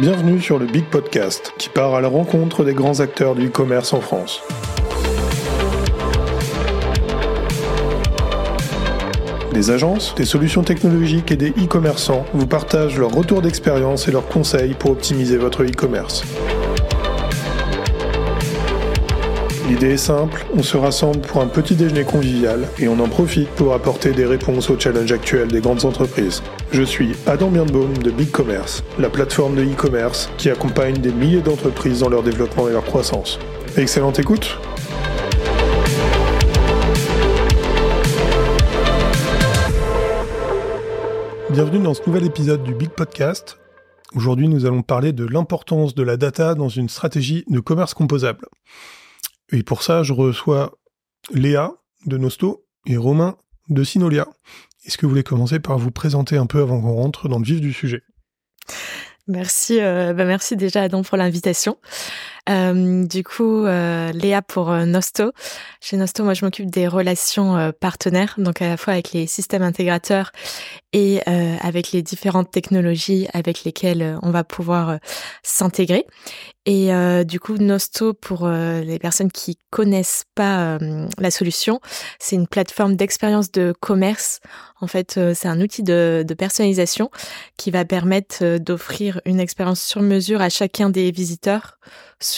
Bienvenue sur le Big Podcast qui part à la rencontre des grands acteurs du e-commerce en France. Des agences, des solutions technologiques et des e-commerçants vous partagent leurs retours d'expérience et leurs conseils pour optimiser votre e-commerce. L'idée est simple, on se rassemble pour un petit déjeuner convivial et on en profite pour apporter des réponses aux challenges actuels des grandes entreprises. Je suis Adam Birnbaum de Big Commerce, la plateforme de e-commerce qui accompagne des milliers d'entreprises dans leur développement et leur croissance. Excellente écoute Bienvenue dans ce nouvel épisode du Big Podcast. Aujourd'hui, nous allons parler de l'importance de la data dans une stratégie de commerce composable. Et pour ça, je reçois Léa de Nosto et Romain de Sinolia. Est-ce que vous voulez commencer par vous présenter un peu avant qu'on rentre dans le vif du sujet? Merci, euh, bah merci déjà Adam pour l'invitation. Euh, du coup, euh, Léa pour euh, Nosto. Chez Nosto, moi, je m'occupe des relations partenaires, donc à la fois avec les systèmes intégrateurs et avec les différentes technologies avec lesquelles on va pouvoir s'intégrer. Et du coup, Nosto, pour les personnes qui connaissent pas la solution, c'est une plateforme d'expérience de commerce. En fait, c'est un outil de personnalisation qui va permettre d'offrir une expérience sur mesure à chacun des visiteurs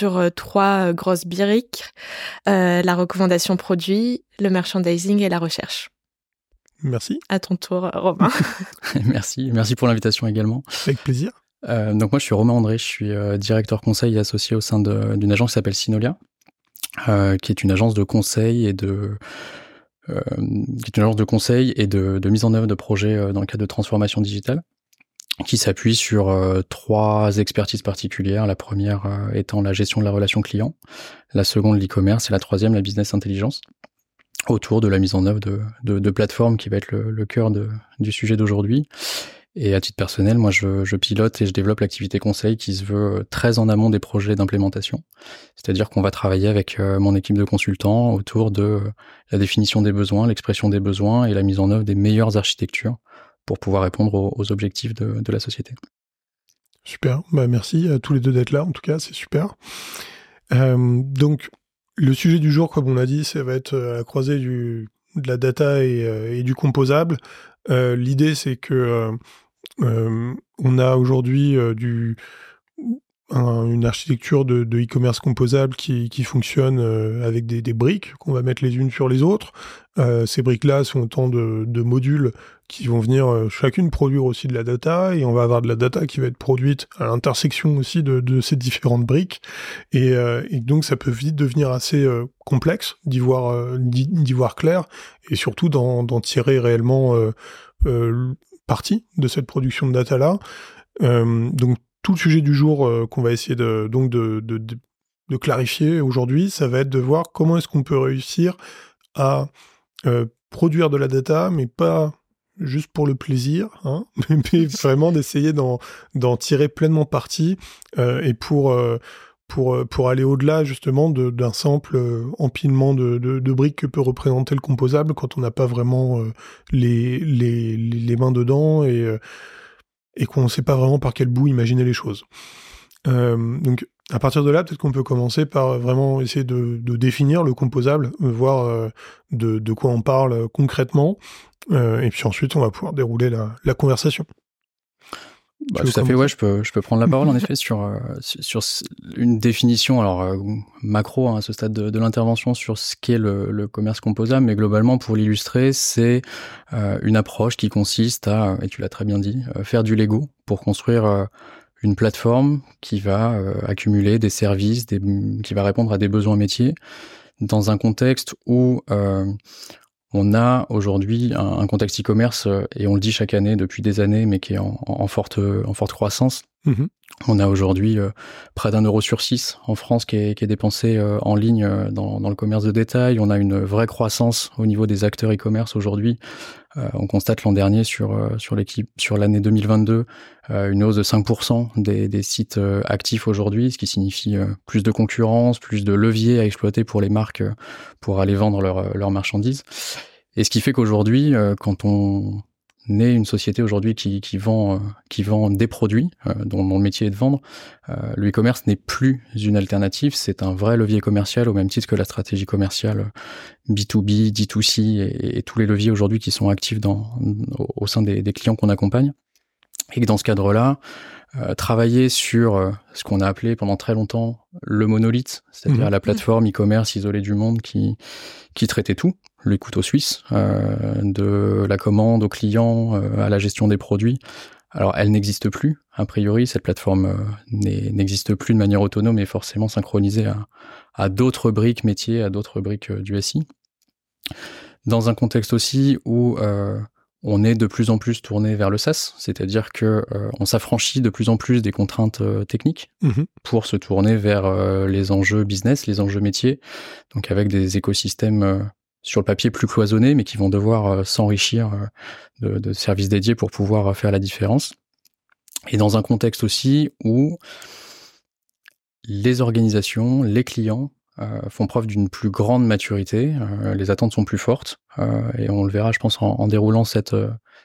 sur euh, trois euh, grosses briques, euh, la recommandation produit, le merchandising et la recherche. Merci. À ton tour, Romain. merci, merci pour l'invitation également. Avec plaisir. Euh, donc moi, je suis Romain André, je suis euh, directeur conseil et associé au sein d'une agence qui s'appelle Sinolia, euh, qui est une agence de conseil et de qui est une agence de conseil et de, de mise en œuvre de projets dans le cadre de transformation digitale qui s'appuie sur euh, trois expertises particulières. La première euh, étant la gestion de la relation client, la seconde l'e-commerce et la troisième la business intelligence autour de la mise en œuvre de, de, plateformes qui va être le, cœur du sujet d'aujourd'hui. Et à titre personnel, moi, je, je pilote et je développe l'activité conseil qui se veut très en amont des projets d'implémentation. C'est-à-dire qu'on va travailler avec euh, mon équipe de consultants autour de la définition des besoins, l'expression des besoins et la mise en œuvre des meilleures architectures pour pouvoir répondre aux, objectifs de, la société. Super, bah merci à tous les deux d'être là, en tout cas, c'est super. Euh, donc, le sujet du jour, comme on a dit, ça va être à la croisée du, de la data et, euh, du composable. Euh, l'idée, c'est que on a aujourd'hui du une architecture de e-commerce composable qui, fonctionne avec des, briques qu'on va mettre les unes sur les autres. ces briques-là sont autant de, modules qui vont venir euh, chacune produire aussi de la data et on va avoir de la data qui va être produite à l'intersection aussi de, de, ces différentes briques. Et, euh, donc ça peut vite devenir assez euh, complexe d'y voir voir clair et surtout d'en tirer réellement partie de cette production de data là donc tout le sujet du jour qu'on va essayer de donc de, de clarifier aujourd'hui ça va être de voir comment est-ce qu'on peut réussir à produire de la data mais pas juste pour le plaisir, hein, mais vraiment d'essayer d'en tirer pleinement parti euh, et pour euh, pour euh, pour aller au-delà justement d'un simple empilement de, de, briques que peut représenter le composable quand on n'a pas vraiment les, les, les mains dedans et et qu'on ne sait pas vraiment par quel bout imaginer les choses. donc à partir de là, peut-être qu'on peut commencer par vraiment essayer de, de définir le composable, voir de, de, quoi on parle concrètement, euh, et puis ensuite, on va pouvoir dérouler la, la conversation. Bah, tout à fait, ouais, je peux, je peux prendre la parole en effet sur, euh, sur une définition, alors euh, macro hein, à ce stade de, de l'intervention sur ce qu'est le, le, commerce composable, mais globalement pour l'illustrer, c'est euh, une approche qui consiste à, et tu l'as très bien dit, faire du Lego pour construire une plateforme qui va accumuler des services, qui va répondre à des besoins métiers dans un contexte où on a aujourd'hui un, contexte e-commerce, euh, et on le dit chaque année depuis des années, mais qui est en forte croissance. Mm-hmm. On a aujourd'hui euh, près d'un euro sur six en France qui est, qui est dépensé euh, en ligne dans, dans, le commerce de détail. On a une vraie croissance au niveau des acteurs e-commerce aujourd'hui. on constate l'an dernier sur sur l'équipe sur l'année 2022 une hausse de 5% des, des sites actifs aujourd'hui, ce qui signifie plus de concurrence, plus de leviers à exploiter pour les marques pour aller vendre leurs leur marchandises. Et ce qui fait qu'aujourd'hui, quand on est une société aujourd'hui qui, euh, vend des produits euh, dont, le métier est de vendre. Euh, le e-commerce n'est plus une alternative, c'est un vrai levier commercial au même titre que la stratégie commerciale B2B, D2C et, et tous les leviers aujourd'hui qui sont actifs au, sein des, des clients qu'on accompagne. Et que dans ce cadre-là, euh, travailler sur euh, ce qu'on a appelé pendant très longtemps le monolithe, c'est-à-dire mmh. la plateforme e-commerce isolée du monde qui qui traitait tout, les couteaux suisses, euh, de la commande au client à la gestion des produits. Alors, elle n'existe plus. A priori, cette plateforme n'existe plus de manière autonome et forcément synchronisée à, à d'autres briques métiers, à d'autres briques du SI. Dans un contexte aussi où euh, on est de plus en plus tourné vers le SaaS, c'est-à-dire que euh, on s'affranchit de plus en plus des contraintes euh, techniques mmh pour se tourner vers euh, les enjeux business, les enjeux métiers, donc avec des écosystèmes sur le papier plus cloisonnés, mais qui vont devoir s'enrichir de, de, services dédiés pour pouvoir faire la différence. Et dans un contexte aussi où les organisations, les clients font preuve d'une plus grande maturité, euh, les attentes sont plus fortes, euh, et on le verra, je pense, en, déroulant cette,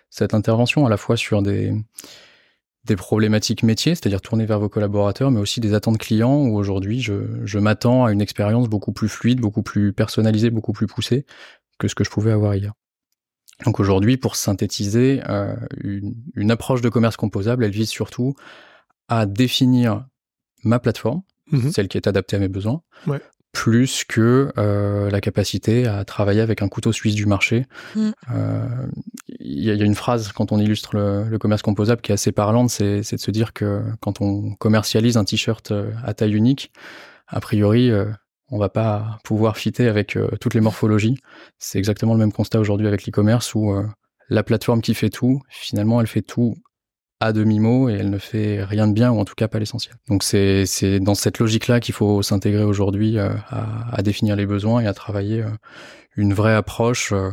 cette intervention, à la fois sur des, des problématiques métiers, c'est-à-dire tourner vers vos collaborateurs, mais aussi des attentes clients où aujourd'hui je, je m'attends à une expérience beaucoup plus fluide, beaucoup plus personnalisée, beaucoup plus poussée que ce que je pouvais avoir hier. Donc aujourd'hui, pour synthétiser, euh, une, une, approche de commerce composable, elle vise surtout à définir ma plateforme, mmh celle qui est adaptée à mes besoins, ouais plus que euh, la capacité à travailler avec un couteau suisse du marché. Mm. Euh, il y, a une phrase quand on illustre le, commerce composable qui est assez parlante, c'est de se dire que quand on commercialise un t-shirt euh, à taille unique, a priori, on va pas pouvoir fitter avec toutes les morphologies. C'est exactement le même constat aujourd'hui avec l'e-commerce où la plateforme qui fait tout, finalement, elle fait tout à demi-mot et elle ne fait rien de bien ou en tout cas pas l'essentiel. Donc c'est c'est dans cette logique-là qu'il faut s'intégrer aujourd'hui euh, à, à, définir les besoins et à travailler euh, une vraie approche euh,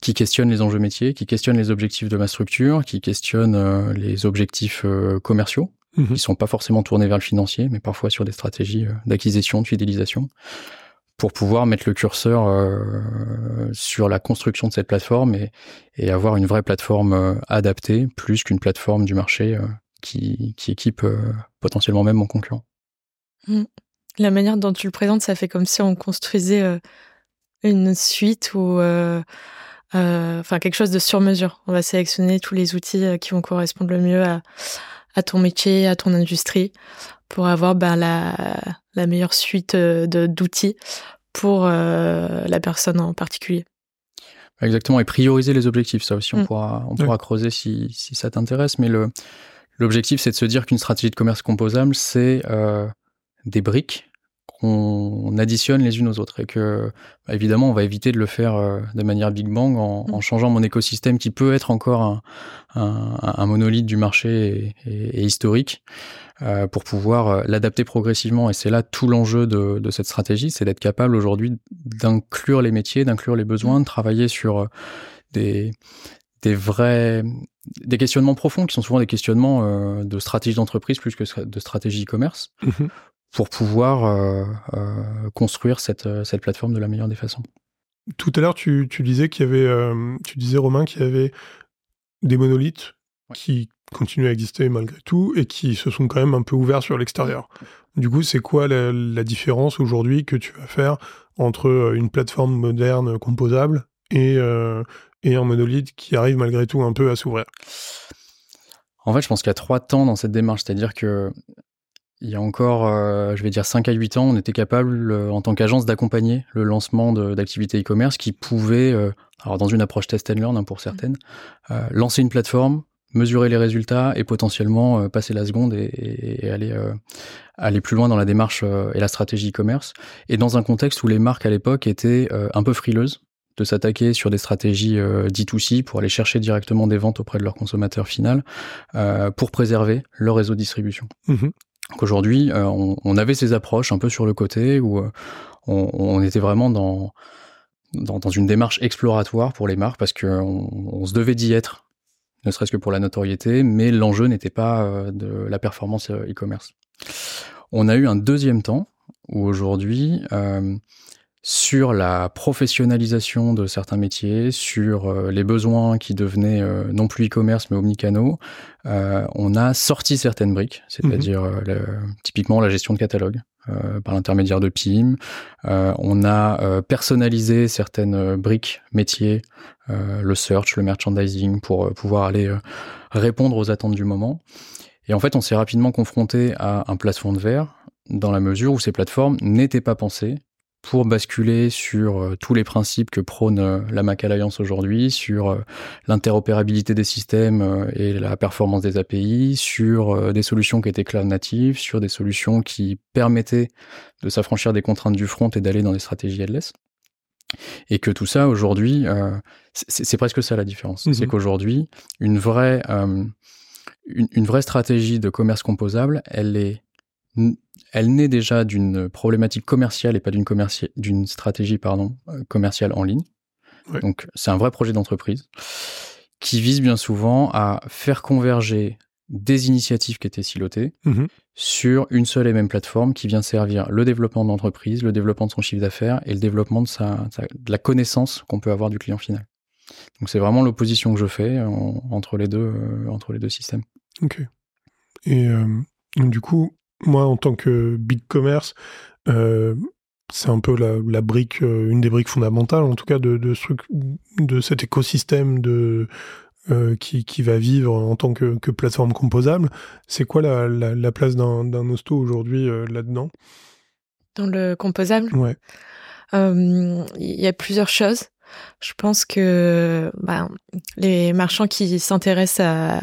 qui questionne les enjeux métiers, qui questionne les objectifs de ma structure, qui questionne les objectifs commerciaux, mmh qui sont pas forcément tournés vers le financier, mais parfois sur des stratégies d'acquisition, de fidélisation pour pouvoir mettre le curseur euh, sur la construction de cette plateforme et, avoir une vraie plateforme euh, adaptée plus qu'une plateforme du marché euh, qui, qui, équipe potentiellement même mon concurrent. Mmh. La manière dont tu le présentes, ça fait comme si on construisait une suite ou enfin quelque chose de sur mesure. On va sélectionner tous les outils qui vont correspondre le mieux à, à ton métier, à ton industrie, pour avoir ben, la, la meilleure suite euh, d'outils pour euh, la personne en particulier. Exactement, et prioriser les objectifs, ça aussi on mm. pourra, on pourra creuser si, si ça t'intéresse, mais le, l'objectif c'est de se dire qu'une stratégie de commerce composable, c'est euh, des briques qu'on additionne les unes aux autres et que bah, évidemment on va éviter de le faire euh, de manière Big Bang en, en, mm. changeant mon écosystème qui peut être encore un, un, un monolithe du marché et, et, et historique euh, pour pouvoir euh, l'adapter progressivement. Et c'est là tout l'enjeu de, de, cette stratégie c'est d'être capable aujourd'hui d'inclure les métiers d'inclure les besoins de travailler sur euh, des des vrais des questionnements profonds qui sont souvent des questionnements de stratégie d'entreprise plus que de stratégie e-commerce mm-hmm pour pouvoir euh, euh, construire cette, cette plateforme de la meilleure des façons. Tout à l'heure, tu, tu, disais qu'il y avait, tu disais Romain qu'il y avait des monolithes qui continuent à exister malgré tout et qui se sont quand même un peu ouverts sur l'extérieur. Du coup, c'est quoi la, la différence aujourd'hui que tu vas faire entre une plateforme moderne composable et, et un monolithe qui arrive malgré tout un peu à s'ouvrir? En fait, je pense qu'il y a trois temps dans cette démarche, c'est-à-dire que il y a encore, euh, je vais dire 5 à 8 ans, on était capable, euh, en tant qu'agence, d'accompagner le lancement d'activités e-commerce qui pouvaient, euh, alors dans une approche test and learn hein, pour certaines, lancer une plateforme, mesurer les résultats et potentiellement passer la seconde et, et aller, aller plus loin dans la démarche et la stratégie e-commerce. Et dans un contexte où les marques à l'époque étaient un peu frileuses de s'attaquer sur des stratégies D2C pour aller chercher directement des ventes auprès de leur consommateur final pour préserver leur réseau de distribution. Mmh donc aujourd'hui, euh, on, on, avait ces approches un peu sur le côté où euh, on, on, était vraiment dans, dans, dans une démarche exploratoire pour les marques parce qu'on on se devait d'y être, ne serait-ce que pour la notoriété, mais l'enjeu n'était pas euh, de la performance e-commerce. On a eu un deuxième temps où aujourd'hui, sur la professionnalisation de certains métiers, sur euh, les besoins qui devenaient euh, non plus e-commerce mais omnicanaux, euh, on a sorti certaines briques, c'est-à-dire mhm. typiquement la gestion de catalogue par l'intermédiaire de PIM. on a personnalisé certaines briques métiers, le search, le merchandising, pour pouvoir aller répondre aux attentes du moment. Et en fait, on s'est rapidement confronté à un plafond de verre dans la mesure où ces plateformes n'étaient pas pensées pour basculer sur euh, tous les principes que prône euh, la Mac Alliance aujourd'hui, sur euh, l'interopérabilité des systèmes et la performance des API, sur des solutions qui étaient cloud natives, sur des solutions qui permettaient de s'affranchir des contraintes du front et d'aller dans des stratégies headless. Et que tout ça aujourd'hui, c'est presque ça la différence. C'est mhm. qu'aujourd'hui, une vraie, une vraie stratégie de commerce composable, elle est elle naît déjà d'une problématique commerciale et pas d'une stratégie pardon, euh, commerciale en ligne. Donc c'est un vrai projet d'entreprise qui vise bien souvent à faire converger des initiatives qui étaient silotées mm-hmm. Sur une seule et même plateforme qui vient servir le développement de l'entreprise, le développement de son chiffre d'affaires et le développement de, sa, la connaissance qu'on peut avoir du client final. Donc c'est vraiment l'opposition que je fais entre, les deux, euh, entre les deux systèmes. Ok. Et euh, du coup, moi, en tant que big commerce, euh, c'est un peu la, brique, euh, une des briques fondamentales, en tout cas, de cet écosystème de, euh, qui, qui, va vivre en tant que, que plateforme composable. C'est quoi la, la, place d'un hosto aujourd'hui là-dedans? Dans le composable? Ouais. Il y a plusieurs choses. Je pense que bah, les marchands qui s'intéressent à,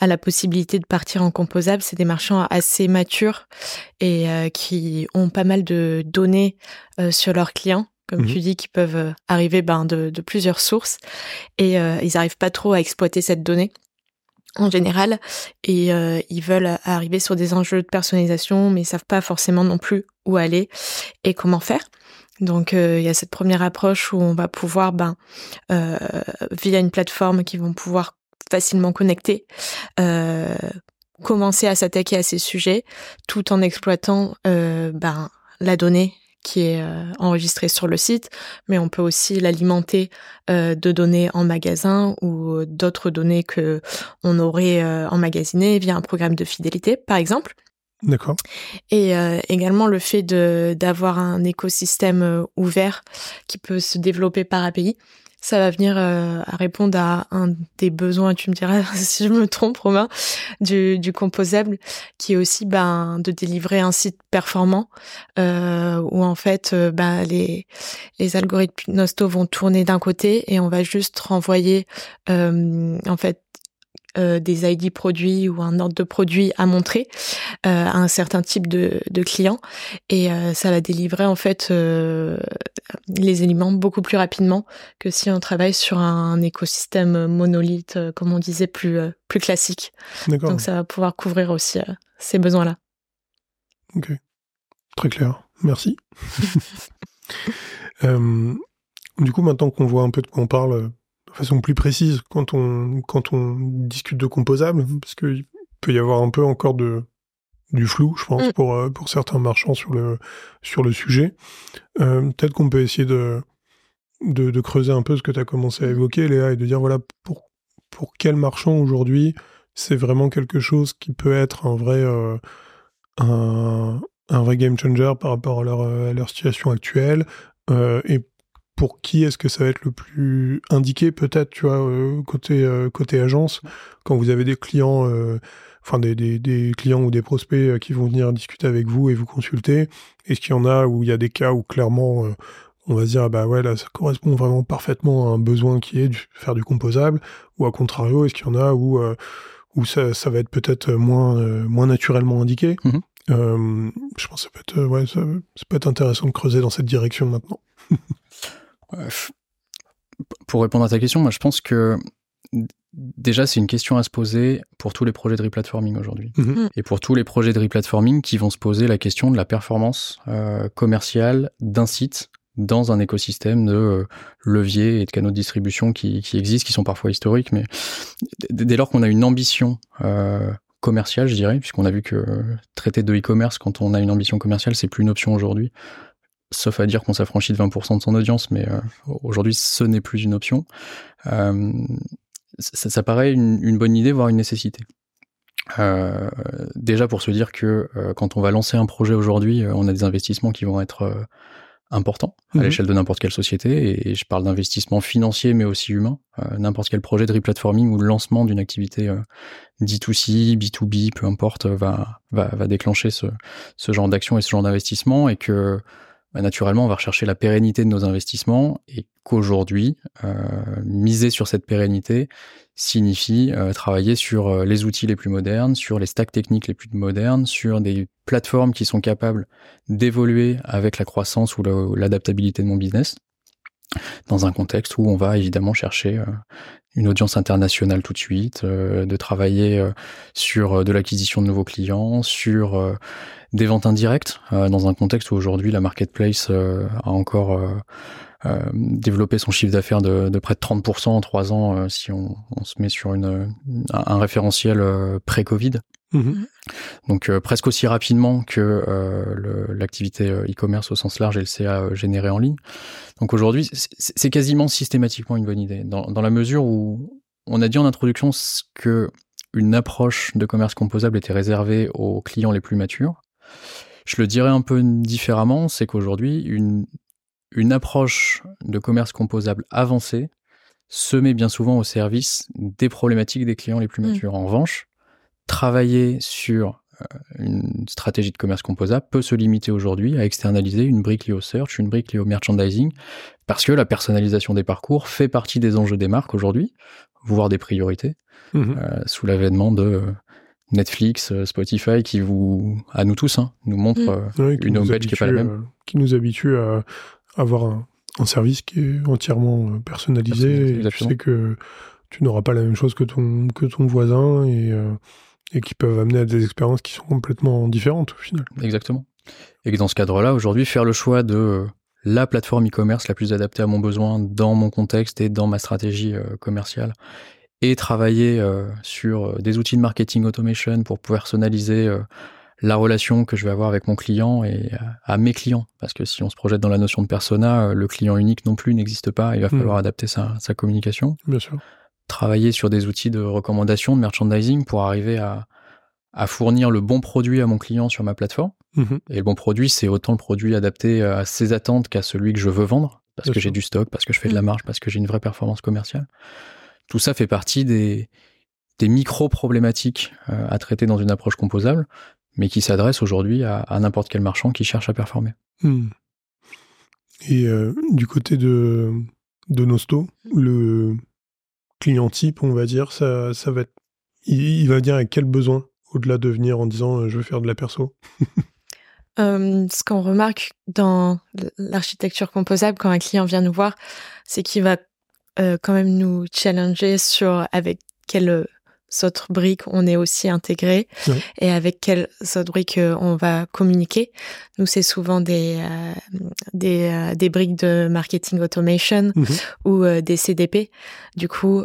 à, la possibilité de partir en composable, c'est des marchands assez matures et euh, qui ont pas mal de données euh, sur leurs clients comme mhm. tu dis, qui peuvent euh, arriver ben, de, de plusieurs sources et ils n'arrivent pas trop à exploiter cette donnée en général et ils veulent arriver sur des enjeux de personnalisation mais ils savent pas forcément non plus où aller et comment faire. Donc euh, il y a cette première approche où on va pouvoir, ben, euh, via une plateforme qui vont pouvoir facilement connecter, euh, commencer à s'attaquer à ces sujets, tout en exploitant ben, la donnée qui est enregistrée sur le site, mais on peut aussi l'alimenter de données en magasin ou d'autres données que on aurait emmagasinées via un programme de fidélité, par exemple. D'accord. Et euh, également le fait d'avoir un écosystème euh, ouvert qui peut se développer par API, ça va venir euh, à répondre à un des besoins, tu me diras si je me trompe Romain, du, composable, qui est aussi ben, de délivrer un site performant euh, où en fait ben, les, les algorithmes Nosto vont tourner d'un côté et on va juste renvoyer en fait euh, des ID produits ou un ordre de produit à montrer euh, à un certain type de, de client et euh, ça va délivrer en fait les éléments beaucoup plus rapidement que si on travaille sur un écosystème monolithe comme on disait plus plus classique. Donc ça va pouvoir couvrir aussi ces besoins-là. Ok, très clair. Merci. du coup, maintenant qu'on voit un peu de quoi on parle façon plus précise quand on, quand on discute de composables, parce qu'il peut y avoir un peu encore de, du flou, je pense, mm. pour, euh, pour certains marchands sur le, sur le sujet. Euh, peut-être qu'on peut essayer de, de, creuser un peu ce que tu as commencé à évoquer, Léa, et de dire, voilà, pour, pour quel marchand aujourd'hui, c'est vraiment quelque chose qui peut être un vrai, euh, un, un, vrai game changer par rapport à leur, à leur situation actuelle, et pour qui est-ce que ça va être le plus indiqué peut-être, tu vois, euh, côté euh, côté agence, quand vous avez des clients, euh, enfin des, des, des, clients ou des prospects qui vont venir discuter avec vous et vous consulter. Est-ce qu'il y en a où il y a des cas où clairement on va se dire ah bah ouais là ça correspond vraiment parfaitement à un besoin qui est de faire du composable, ou à contrario est-ce qu'il y en a où où ça, ça va être peut-être moins moins naturellement indiqué? Mm-hmm. je pense que ça peut être ouais ça, ça peut être intéressant de creuser dans cette direction maintenant. Pour répondre à ta question, moi je pense que déjà c'est une question à se poser pour tous les projets de replatforming aujourd'hui. Mhm. Mm. Et pour tous les projets de replatforming qui vont se poser la question de la performance euh, commerciale d'un site dans un écosystème de euh, leviers et de canaux de distribution qui, existent, qui sont parfois historiques, mais dès lors qu'on a une ambition euh, commerciale, je dirais, puisqu'on a vu que traiter de e-commerce quand on a une ambition commerciale, c'est plus une option aujourd'hui sauf à dire qu'on s'affranchit de 20% de son audience, mais aujourd'hui ce n'est plus une option. ça, ça, paraît une, une, bonne idée, voire une nécessité. Euh, déjà pour se dire que euh, quand on va lancer un projet aujourd'hui, euh, on a des investissements qui vont être importants à mhm. l'échelle de n'importe quelle société. Et, je parle d'investissements financiers, mais aussi humains. n'importe quel projet de replatforming ou de lancement d'une activité D2C, B2B, peu importe, va, va, va déclencher ce, ce genre d'action et ce genre d'investissement. Et que bah, naturellement, on va rechercher la pérennité de nos investissements et qu'aujourd'hui, euh, miser sur cette pérennité signifie euh, travailler sur euh, les outils les plus modernes, sur les stacks techniques les plus modernes, sur des plateformes qui sont capables d'évoluer avec la croissance ou l'adaptabilité de mon business dans un contexte où on va évidemment chercher une audience internationale tout de suite, de travailler sur de l'acquisition de nouveaux clients, sur des ventes indirectes euh, dans un contexte où aujourd'hui la marketplace euh, a encore euh, développé son chiffre d'affaires de, de, près de 30% en trois ans si on, on, se met sur une, un référentiel pré-Covid. Mm-hmm. Donc presque aussi rapidement que l'activité e-commerce au sens large et le CA généré en ligne. Donc aujourd'hui, c'est quasiment systématiquement une bonne idée, dans, dans, la mesure où on a dit en introduction que une approche de commerce composable était réservée aux clients les plus matures. Je le dirais un peu différemment, c'est qu'aujourd'hui, une, une approche de commerce composable avancée se met bien souvent au service des problématiques des clients les plus mm. matures. En revanche, travailler sur euh, une stratégie de commerce composable peut se limiter aujourd'hui à externaliser une brique liée au search, une brique liée au merchandising, parce que la personnalisation des parcours fait partie des enjeux des marques aujourd'hui, voire des priorités, mm-hmm. euh, sous l'avènement de Netflix, euh, Spotify qui vous, à nous tous, hein, nous montre mm. euh, une homepage qui est pas la même. Euh, qui nous habitue à avoir un, service qui est entièrement personnalisé. Et tu sais que tu n'auras pas la même chose que ton, que ton voisin et, et qui peuvent amener à des expériences qui sont complètement différentes au final. Exactement. Et que dans ce cadre-là, aujourd'hui, faire le choix de la plateforme e-commerce la plus adaptée à mon besoin dans mon contexte et dans ma stratégie commerciale et travailler euh, sur euh, des outils de marketing automation pour personnaliser euh, la relation que je vais avoir avec mon client et à, mes clients. Parce que si on se projette dans la notion de persona, le client unique non plus n'existe pas. Il va hmm. falloir adapter sa, sa, communication. Bien sûr. Travailler sur des outils de recommandation, de merchandising pour arriver à, à fournir le bon produit à mon client sur ma plateforme. Mhm. Et le bon produit, c'est autant le produit adapté à ses attentes qu'à celui que je veux vendre. Parce que j'ai du stock, parce que je fais de la hmm. marge, parce que j'ai une vraie performance commerciale. Tout ça fait partie des, des micro-problématiques euh, à traiter dans une approche composable, mais qui s'adressent aujourd'hui à, n'importe quel marchand qui cherche à performer. Hmm. Et euh, du côté de, de Nosto, le client type, on va dire, ça, ça va être, il, va dire avec quel besoin au-delà de venir en disant euh, je veux faire de la perso? Ce qu'on remarque dans l'architecture composable quand un client vient nous voir, c'est qu'il va euh, quand même nous challenger sur avec quelles autres briques on est aussi intégré et avec quelles autres briques euh, on va communiquer? Nous, c'est souvent des euh, des, des, briques de marketing automation mhm. ou des CDP, du coup,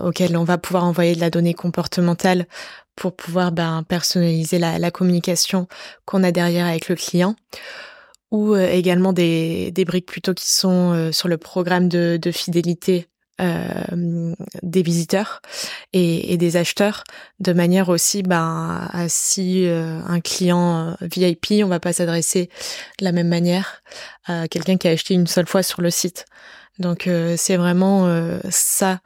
auxquelles on va pouvoir envoyer de la donnée comportementale pour pouvoir ben, personnaliser la, la communication qu'on a derrière avec le client ou euh, également des, des briques plutôt qui sont euh, sur le programme de, de fidélité euh, des visiteurs et, des acheteurs, de manière aussi, ben, à si euh, un client VIP, on va pas s'adresser de la même manière à quelqu'un qui a acheté une seule fois sur le site. Donc c'est vraiment ça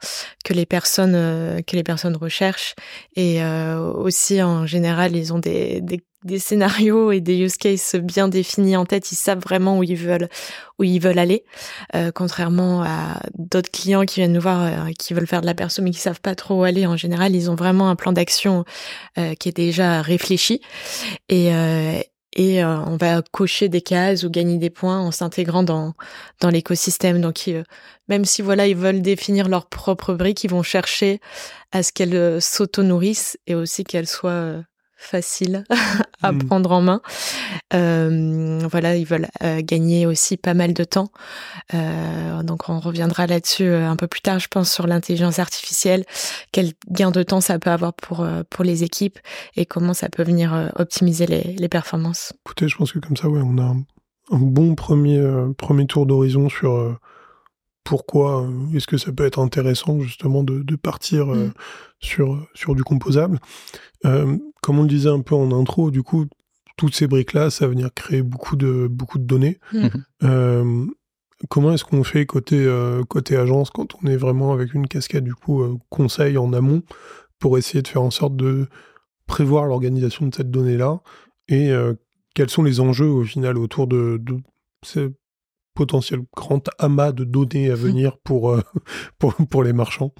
que les personnes que les personnes recherchent. Et aussi en général ils ont des, des des scénarios et des use cases bien définis en tête, ils savent vraiment où ils veulent où ils veulent aller, euh, contrairement à d'autres clients qui viennent nous voir euh, qui veulent faire de la perso mais qui savent pas trop où aller. En général, ils ont vraiment un plan d'action euh, qui est déjà réfléchi. Et et on va cocher des cases ou gagner des points en s'intégrant dans dans l'écosystème. Donc même si voilà ils veulent définir leur propre brique, ils vont chercher à ce qu'elles s'auto-nourrissent et aussi qu'elles soient facile à hmm. prendre en main. Euh, voilà, ils veulent euh, gagner aussi pas mal de temps. Euh, donc on reviendra là-dessus un peu plus tard, je pense, sur l'intelligence artificielle, quel gain de temps ça peut avoir pour pour les équipes et comment ça peut venir optimiser les, les performances. Écoutez, je pense que comme ça, ouais, on a bon premier, premier tour d'horizon sur pourquoi est-ce que ça peut être intéressant justement de, partir mm. sur, sur du composable. comme on le disait un peu en intro, du coup, toutes ces briques-là, ça va venir créer beaucoup de, beaucoup de données. Mm. comment est-ce qu'on fait côté, côté agence quand on est vraiment avec une casquette du coup conseil en amont pour essayer de faire en sorte de prévoir l'organisation de cette donnée-là et euh, quels sont les enjeux au final autour de, ces potentiels grands amas de données à mmh. venir pour, euh, pour, pour, les marchands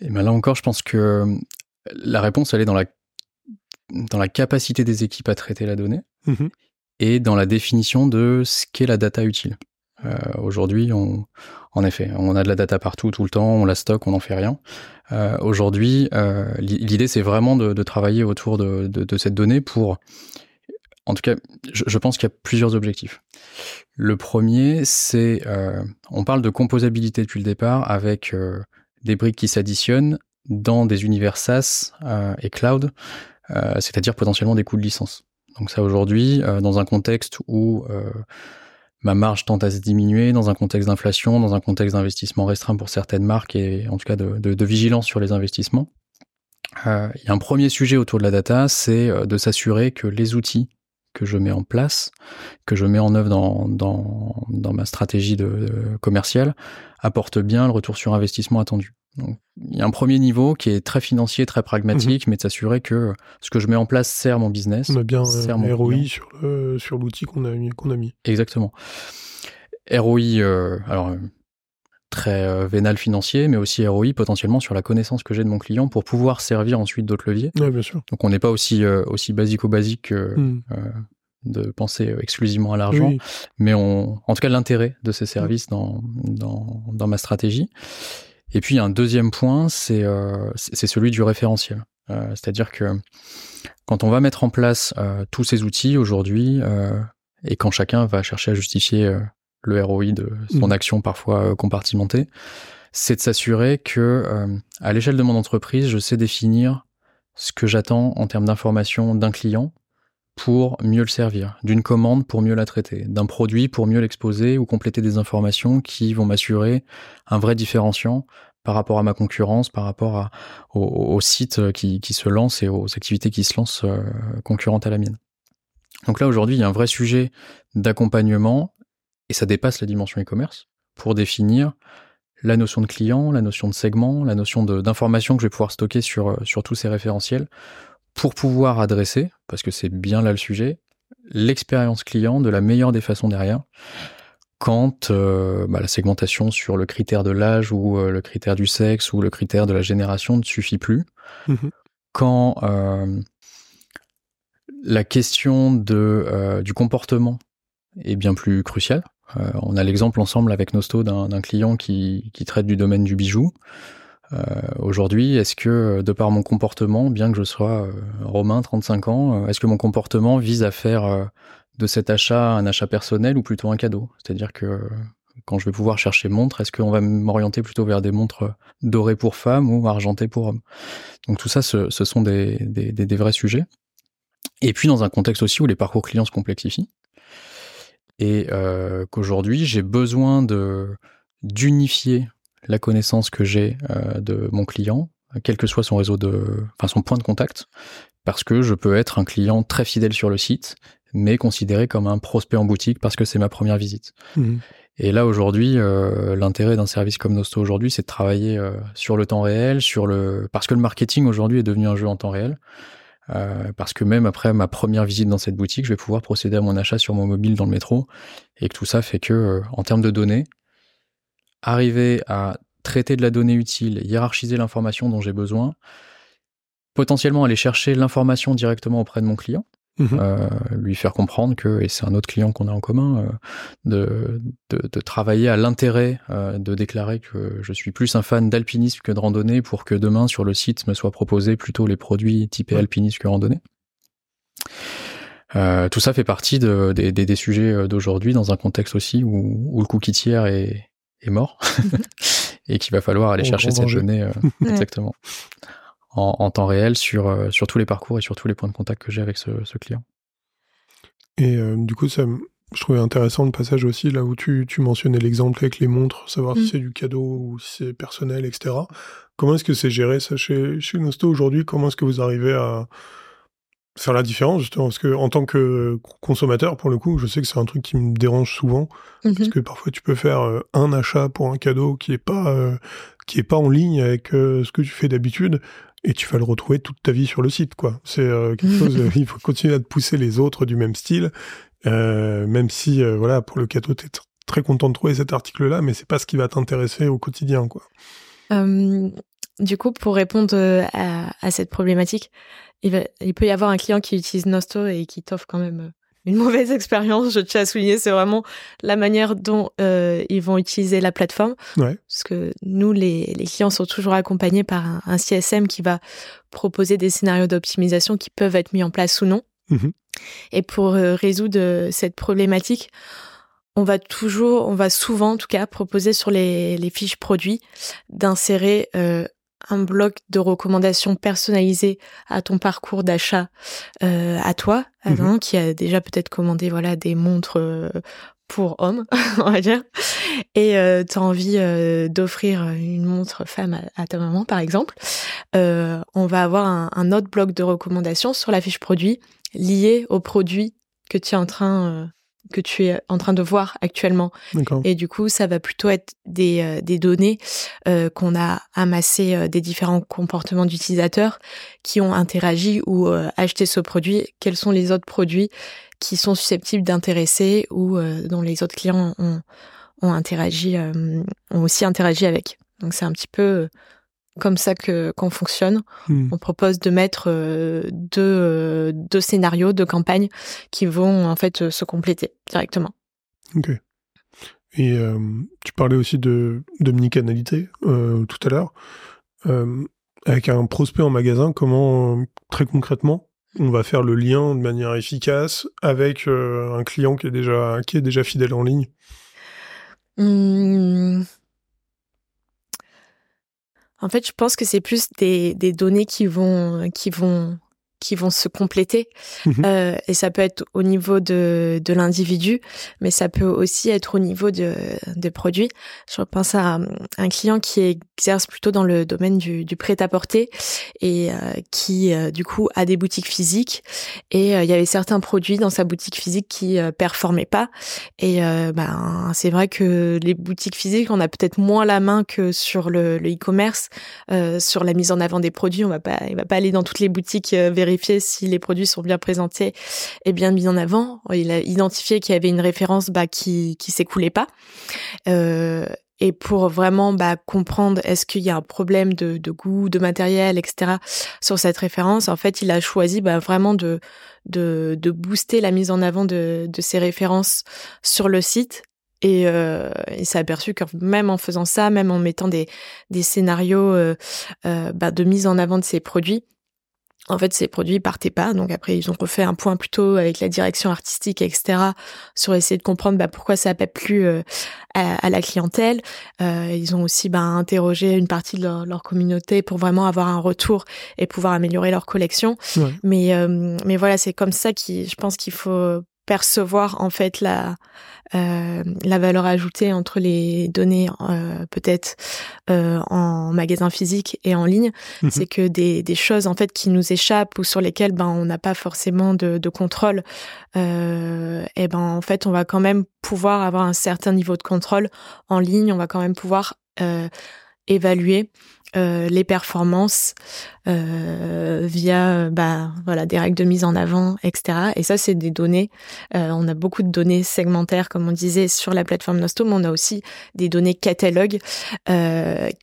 et ben Là encore, je pense que euh, la réponse, elle est dans la, dans la capacité des équipes à traiter la donnée mmh et dans la définition de ce qu'est la data utile. Euh, Aujourd'hui, on, en effet, on a de la data partout, tout le temps, on la stocke, on n'en fait rien. Euh, Aujourd'hui, euh, l'idée, c'est vraiment de, de, travailler autour de, de, de, cette donnée pour... En tout cas, je, pense qu'il y a plusieurs objectifs. Le premier, c'est... Euh, on parle de composabilité depuis le départ avec euh, des briques qui s'additionnent dans des univers SaaS euh, et cloud, c'est-à-dire potentiellement des coûts de licence. Donc ça, aujourd'hui, dans un contexte où ma marge tente à se diminuer dans un contexte d'inflation, dans un contexte d'investissement restreint pour certaines marques et en tout cas de, vigilance sur les investissements. Il y a un premier sujet autour de la data, c'est de s'assurer que les outils que je mets en place, que je mets en œuvre dans, dans, dans ma stratégie de, commerciale, apportent bien le retour sur investissement attendu. Donc, il y a un premier niveau qui est très financier, très pragmatique, mhm. mais de s'assurer que ce que je mets en place sert mon business. On a bien un ROI sur, le, sur l'outil qu'on a, qu'on a mis. Exactement. ROI, euh, alors très euh, vénal financier, mais aussi ROI potentiellement sur la connaissance que j'ai de mon client pour pouvoir servir ensuite d'autres leviers. Ouais, bien sûr. Donc on n'est pas aussi euh, aussi basique au basique que hmm. de penser exclusivement à l'argent, mais on, en tout cas l'intérêt de ces services dans, dans, dans ma stratégie. Et puis un deuxième point, c'est euh, celui du référentiel. Euh, C'est-à-dire que quand on va mettre en place euh, tous ces outils aujourd'hui, euh, et quand chacun va chercher à justifier euh, le ROI de son mmh. action parfois compartimentée, c'est de s'assurer que à l'échelle de mon entreprise, je sais définir ce que j'attends en termes d'information d'un client pour mieux le servir, d'une commande pour mieux la traiter, d'un produit pour mieux l'exposer ou compléter des informations qui vont m'assurer un vrai différenciant par rapport à ma concurrence, par rapport à, aux, sites qui, qui, se lancent et aux activités qui se lancent euh, concurrentes à la mienne. Donc là, aujourd'hui, il y a un vrai sujet d'accompagnement, et ça dépasse la dimension e-commerce, pour définir la notion de client, la notion de segment, la notion d'information que je vais pouvoir stocker sur, sur tous ces référentiels, pour pouvoir adresser, parce que c'est bien là le sujet, l'expérience client de la meilleure des façons derrière, quand euh, bah, la segmentation sur le critère de l'âge ou euh, le critère du sexe ou le critère de la génération ne suffit plus, mmh quand euh, la question de, du comportement est bien plus cruciale. On a l'exemple ensemble avec Nosto d'un client qui, qui traite du domaine du bijou. Euh, aujourd'hui, est-ce que euh, de par mon comportement, bien que je sois euh, Romain, 35 ans, est-ce que mon comportement vise à faire de cet achat un achat personnel ou plutôt un cadeau? C'est-à-dire que quand je vais pouvoir chercher montre, est-ce qu'on va m'orienter plutôt vers des montres dorées pour femmes ou argentées pour hommes? Donc tout ça, ce, ce sont des, vrais sujets. Et puis dans un contexte aussi où les parcours clients se complexifient et euh, qu'aujourd'hui j'ai besoin de d'unifier la connaissance que j'ai euh, de mon client, quel que soit son réseau de, enfin son point de contact, parce que je peux être un client très fidèle sur le site, mais considéré comme un prospect en boutique parce que c'est ma première visite. Mmh. Et là aujourd'hui, euh, l'intérêt d'un service comme Nosto aujourd'hui, c'est de travailler euh, sur le temps réel, sur le, parce que le marketing aujourd'hui est devenu un jeu en temps réel. Euh, parce que même après ma première visite dans cette boutique, je vais pouvoir procéder à mon achat sur mon mobile dans le métro, et que tout ça fait que, euh, en termes de données, arriver à traiter de la donnée utile, hiérarchiser l'information dont j'ai besoin, potentiellement aller chercher l'information directement auprès de mon client, mhm. euh, lui faire comprendre que, et c'est un autre client qu'on a en commun, euh, de, de, de, travailler à l'intérêt euh, de déclarer que je suis plus un fan d'alpinisme que de randonnée pour que demain sur le site me soient proposés plutôt les produits typés alpinisme que randonnée. Tout ça fait partie de, des, des, sujets d'aujourd'hui dans un contexte aussi où, où le cookie tiers est, est mort. Et qu'il va falloir aller chercher cette donnée exactement en, en, temps réel sur, euh, sur tous les parcours et sur tous les points de contact que j'ai avec ce, ce, client. Et euh, du coup, ça, je trouvais intéressant le passage aussi là où tu, tu mentionnais l'exemple avec les montres, savoir si mm. c'est du cadeau ou si c'est personnel, etc. Comment est-ce que c'est géré ça chez, chez Nosto aujourd'hui? Comment est-ce que vous arrivez à faire la différence justement? Parce que en tant que consommateur, pour le coup, je sais que c'est un truc qui me dérange souvent parce mm-hmm. que parfois tu peux faire euh, un achat pour un cadeau qui est pas euh, qui est pas en ligne avec euh, ce que tu fais d'habitude et tu vas le retrouver toute ta vie sur le site quoi. C'est quelque chose. il faut continuer à te pousser les autres du même style euh, même si, euh, voilà, pour le cadeau, tu es très content de trouver cet article-là, mais c'est pas ce qui va t'intéresser au quotidien, quoi. Euh, du coup, pour répondre à, cette problématique, il, il, peut y avoir un client qui utilise Nosto et qui t'offre quand même une mauvaise expérience. Je tiens à souligner, c'est vraiment la manière dont ils vont utiliser la plateforme. Ouais. Parce que nous, les, les, clients sont toujours accompagnés par un, un CSM qui va proposer des scénarios d'optimisation qui peuvent être mis en place ou non. Mmh et pour euh, résoudre euh, cette problématique, on va toujours, on va souvent en tout cas proposer sur les, fiches produits d'insérer euh, un bloc de recommandations personnalisées à ton parcours d'achat à toi, mmh qui a déjà peut-être commandé voilà des montres pour hommes, on va dire, et euh, tu as envie d'offrir une montre femme à, ta maman, par exemple, on va avoir un, un, autre bloc de recommandations sur la fiche produit lié au produit que tu es en train euh, que tu es en train de voir actuellement. Et du coup, ça va plutôt être des, euh, des données euh, qu'on a amassées des différents comportements d'utilisateurs qui ont interagi ou acheté ce produit. Quels sont les autres produits qui sont susceptibles d'intéresser ou dont les autres clients ont, ont interagi, ont aussi interagi avec. Donc c'est un petit peu comme ça que qu'on fonctionne. Hmm. On propose de mettre euh, deux, euh, deux scénarios de campagne qui vont en fait se compléter directement. Ok. Et euh, tu parlais aussi de d'omnicanalité tout à l'heure. avec un prospect en magasin, comment très concrètement on va faire le lien de manière efficace avec un client qui est déjà qui est déjà fidèle en ligne? Mmh. En fait, je pense que c'est plus des, données qui vont qui vont qui vont se compléter. Mhm. Euh, et ça peut être au niveau de, de l'individu, mais ça peut aussi être au niveau de, de produits. Je pense à un client qui exerce plutôt dans le domaine du, du prêt-à-porter et euh, qui, euh, du coup, a des boutiques physiques. Et il y avait certains produits dans sa boutique physique qui performaient pas. Et ben, c'est vrai que les boutiques physiques, on a peut-être moins la main que sur le e-commerce. sur la mise en avant des produits, on va pas, il va pas aller dans toutes les boutiques si les produits sont bien présentés et bien mis en avant. Il a identifié qu'il y avait une référence bah, qui qui s'écoulait pas. Euh, et pour vraiment bah, comprendre est-ce qu'il y a un problème de, goût, de matériel, etc. sur cette référence, en fait, il a choisi bah, vraiment de, de, booster la mise en avant de, de ces références sur le site et euh, il s'est aperçu que même en faisant ça, même en mettant des, des scénarios euh, de mise en avant de ces produits, en fait, ces produits partaient pas. Donc après, ils ont refait un point plutôt avec la direction artistique, etc., sur essayer de comprendre bah, pourquoi ça n'a pas plu euh, à, la clientèle. Euh, ils ont aussi bah, interrogé une partie de leur, communauté pour vraiment avoir un retour et pouvoir améliorer leur collection. Mais euh, mais voilà, c'est comme ça qui, je pense qu'il faut percevoir en fait la euh, la valeur ajoutée entre les données euh, peut-être euh, en magasin physique et en ligne, mhm. c'est que des, des, choses en fait qui nous échappent ou sur lesquelles ben on n'a pas forcément de, de contrôle, et ben en fait on va quand même pouvoir avoir un certain niveau de contrôle en ligne, on va quand même pouvoir évaluer euh, les performances euh, via bah, voilà des règles de mise en avant, etc. Et ça, c'est des données. Euh, on a beaucoup de données segmentaires, comme on disait, sur la plateforme Nosto, mais on a aussi des données catalogues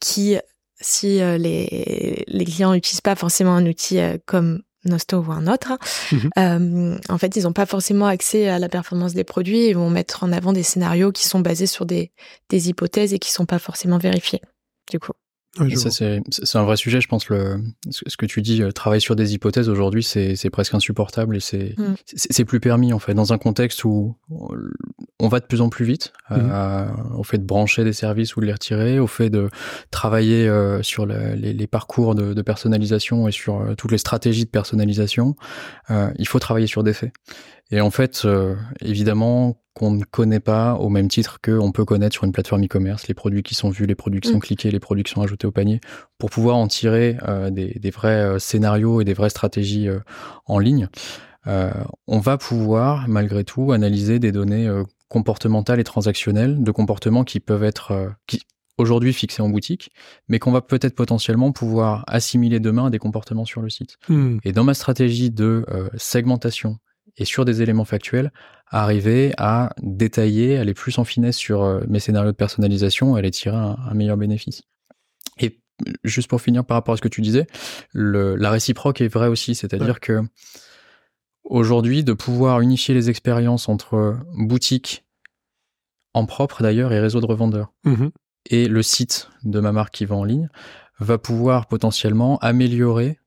qui, si les, les clients n'utilisent pas forcément un outil comme Nosto ou un autre, mhm. en fait, ils n'ont pas forcément accès à la performance des produits et vont mettre en avant des scénarios qui sont basés sur des, des hypothèses et qui sont pas forcément vérifiés, du coup ça, c'est un vrai sujet, je pense. Le, ce que tu dis, euh, travailler sur des hypothèses aujourd'hui, c'est presque insupportable et mm. c'est c'est plus permis, en fait. Dans un contexte où on va de plus en plus vite euh, mhm. au fait de brancher des services ou de les retirer, au fait de travailler euh, sur les, parcours de, personnalisation et sur euh, toutes les stratégies de personnalisation. il faut travailler sur des faits. Et en fait, évidemment, qu'on ne connaît pas au même titre qu'on peut connaître sur une plateforme e-commerce, les produits qui sont vus, les produits qui sont mm. cliqués, les produits qui sont ajoutés au panier, pour pouvoir en tirer des, des, vrais scénarios et des vraies stratégies en ligne. on va pouvoir, malgré tout, analyser des données comportementales et transactionnelles, de comportements qui peuvent être euh, qui, aujourd'hui fixés en boutique, mais qu'on va peut-être potentiellement pouvoir assimiler demain à des comportements sur le site. Hmm. Et dans ma stratégie de euh, segmentation et sur des éléments factuels, arriver à détailler, aller plus en finesse sur euh, mes scénarios de personnalisation, aller tirer un, meilleur bénéfice. Et juste pour finir par rapport à ce que tu disais, le, la réciproque est vraie aussi, c'est-à-dire que aujourd'hui de pouvoir unifier les expériences entre boutique en propre d'ailleurs et réseau de revendeurs mhm. et le site de ma marque qui va en ligne va pouvoir potentiellement améliorer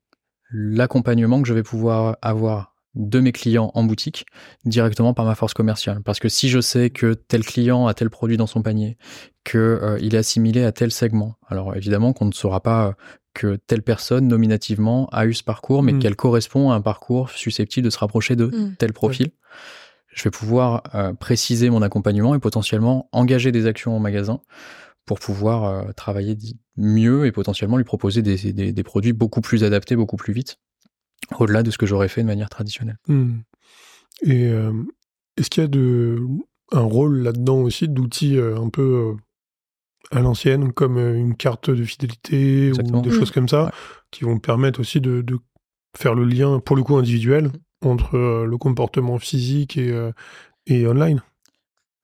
l'accompagnement que je vais pouvoir avoir de mes clients en boutique directement par ma force commerciale. Parce que si je sais que tel client a tel produit dans son panier, qu'il euh, est assimilé à tel segment, alors évidemment qu'on ne saura pas que telle personne nominativement a eu ce parcours, mais mm. qu'elle correspond à un parcours susceptible de se rapprocher de mm. tel profil. Je vais pouvoir euh, préciser mon accompagnement et potentiellement engager des actions en magasin pour pouvoir euh, travailler mieux et potentiellement lui proposer des, produits beaucoup plus adaptés, beaucoup plus vite, au-delà de ce que j'aurais fait de manière traditionnelle. Mm. Et euh, est-ce qu'il y a de, un rôle là-dedans aussi d'outils un peu à l'ancienne, comme euh, une carte de fidélité ou des choses comme ça, qui vont permettre aussi de, faire le lien, pour le coup individuel, entre euh, le comportement physique et, euh, et online?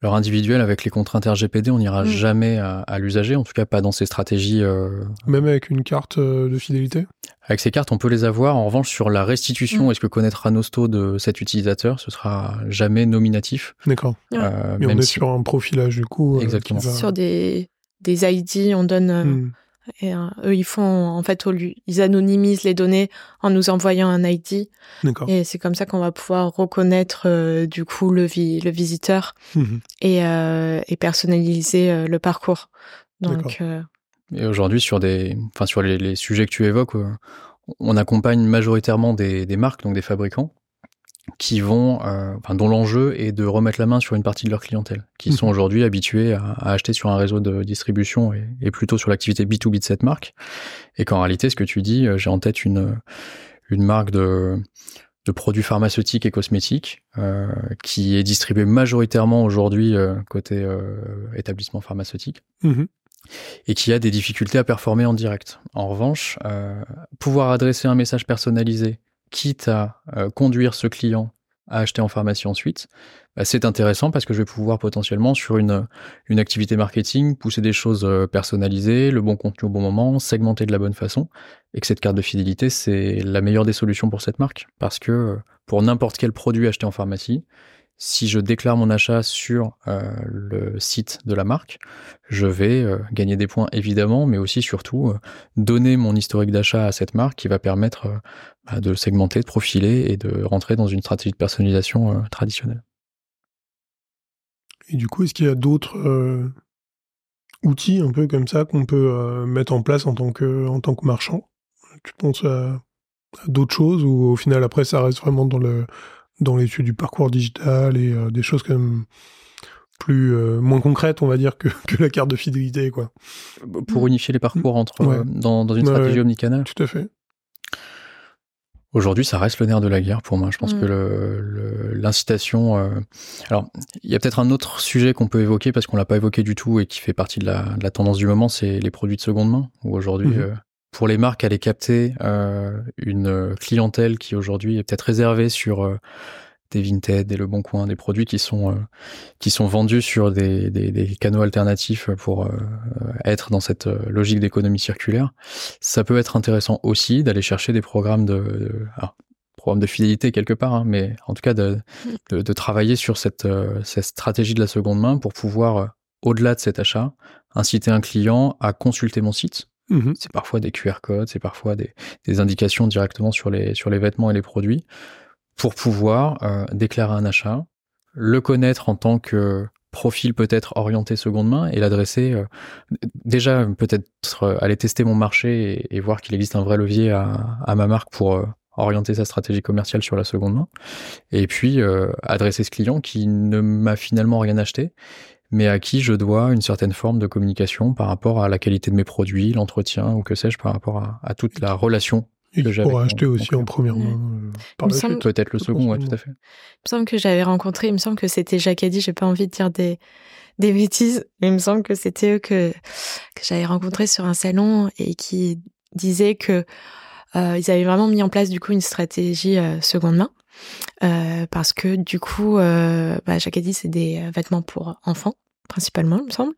Alors individuel, avec les contraintes RGPD, on n'ira mm. jamais à, l'usager, en tout cas pas dans ces stratégies. Même avec une carte de fidélité? Avec ces cartes, on peut les avoir. En revanche, sur la restitution, mm. est-ce que connaîtra Nosto de cet utilisateur, ce sera jamais nominatif? D'accord. Mais on est sur un profilage du coup. Exactement. Sur des des ID, on donne. Euh, hmm. Et euh, eux, ils font en fait, ils anonymisent les données en nous envoyant un ID. Et c'est comme ça qu'on va pouvoir reconnaître euh, du coup le, le visiteur hmm. et, et, personnaliser le parcours. Donc. Et aujourd'hui, sur des, enfin sur les, sujets que tu évoques, on accompagne majoritairement des, des marques, donc des fabricants, qui vont, euh, enfin, dont l'enjeu est de remettre la main sur une partie de leur clientèle, qui sont mhm. aujourd'hui habitués à, acheter sur un réseau de distribution et, plutôt sur l'activité B2B de cette marque. Et qu'en réalité, ce que tu dis, euh, j'ai en tête une, une marque de, de produits pharmaceutiques et cosmétiques euh, qui est distribuée majoritairement aujourd'hui euh, côté établissement pharmaceutique. Mhm. Et qui a des difficultés à performer en direct. En revanche, pouvoir adresser un message personnalisé quitte à euh, conduire ce client à acheter en pharmacie ensuite, bah, c'est intéressant parce que je vais pouvoir potentiellement sur une, une activité marketing pousser des choses euh, personnalisées, le bon contenu au bon moment, segmenter de la bonne façon, et que cette carte de fidélité, c'est la meilleure des solutions pour cette marque. Parce que euh, pour n'importe quel produit acheté en pharmacie, si je déclare mon achat sur euh, le site de la marque, je vais euh, gagner des points évidemment, mais aussi surtout euh, donner mon historique d'achat à cette marque qui va permettre bah, de segmenter, de profiler et de rentrer dans une stratégie de personnalisation traditionnelle. Et du coup, est-ce qu'il y a d'autres outils un peu comme ça qu'on peut mettre en place en tant que, en tant que marchand? Tu penses à, à d'autres choses ou au final après ça reste vraiment dans le dans l'étude du parcours digital et euh, des choses quand même plus euh, moins concrètes, on va dire, que, que, la carte de fidélité, quoi. Pour unifier les parcours entre euh, dans, dans, une stratégie omnicanale. Tout à fait. Aujourd'hui, ça reste le nerf de la guerre pour moi. Je pense que l'incitation. Alors, il y a peut-être un autre sujet qu'on peut évoquer parce qu'on l'a pas évoqué du tout et qui fait partie de la, de la tendance du moment, c'est les produits de seconde main. Où aujourd'hui, mhm pour les marques, aller capter euh, une clientèle qui aujourd'hui est peut-être réservée sur euh, des Vinted, des Le Bon Coin, des produits qui sont euh, qui sont vendus sur des, des, des canaux alternatifs pour euh, être dans cette logique d'économie circulaire. Ça peut être intéressant aussi d'aller chercher des programmes de, de programmes de fidélité quelque part, hein, mais en tout cas de, de, de travailler sur cette, cette stratégie de la seconde main pour pouvoir au-delà de cet achat, inciter un client à consulter mon site, Mhm. C'est parfois des QR codes, c'est parfois des, indications directement sur les, sur les vêtements et les produits pour pouvoir euh, déclarer un achat, le connaître en tant que profil peut-être orienté seconde main et l'adresser déjà peut-être aller tester mon marché et, voir qu'il existe un vrai levier à, à ma marque pour orienter sa stratégie commerciale sur la seconde main, et puis euh, adresser ce client qui ne m'a finalement rien acheté, mais à qui je dois une certaine forme de communication par rapport à la qualité de mes produits, l'entretien ou que sais-je, par rapport à, toute la relation et que pourra acheter aussi en première main. Euh, Peut-être le second, ouais, tout à fait. Il me semble que j'avais rencontré, il me semble que c'était Jacques Addy, j'ai pas envie de dire des, des bêtises, mais il me semble que c'était eux que, que j'avais rencontré sur un salon et qui disaient que euh, ils avaient vraiment mis en place du coup une stratégie euh, seconde main. Euh, parce que du coup, bah, dit c'est des vêtements pour enfants principalement, il me semble.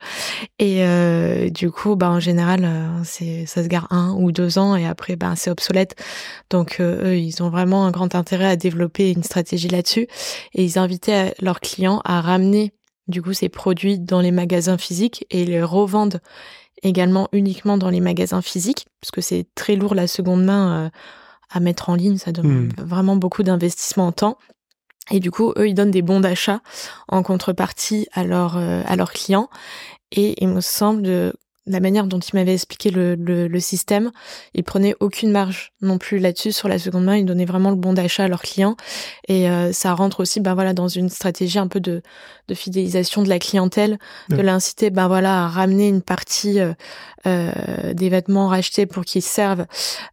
Et du coup, bah en général, c'est ça se gare un ou deux ans et après, bah c'est obsolète. Donc eux, ils ont vraiment un grand intérêt à développer une stratégie là-dessus. Et ils invitaient leurs clients à ramener du coup ces produits dans les magasins physiques et les revendre également uniquement dans les magasins physiques, parce que c'est très lourd la seconde main euh, à mettre en ligne, ça demande hmm. vraiment beaucoup d'investissement en temps. Et du coup, eux, ils donnent des bons d'achat en contrepartie à, leur, euh, à leurs clients. Et il me semble la manière dont il m'avait expliqué le, le, système, ils prenaient aucune marge non plus là-dessus sur la seconde main. Ils donnaient vraiment le bon d'achat à leurs clients et euh, ça rentre aussi, ben voilà, dans une stratégie un peu de, de fidélisation de la clientèle, de l'inciter, ben voilà, à ramener une partie euh, euh des vêtements rachetés pour qu'ils servent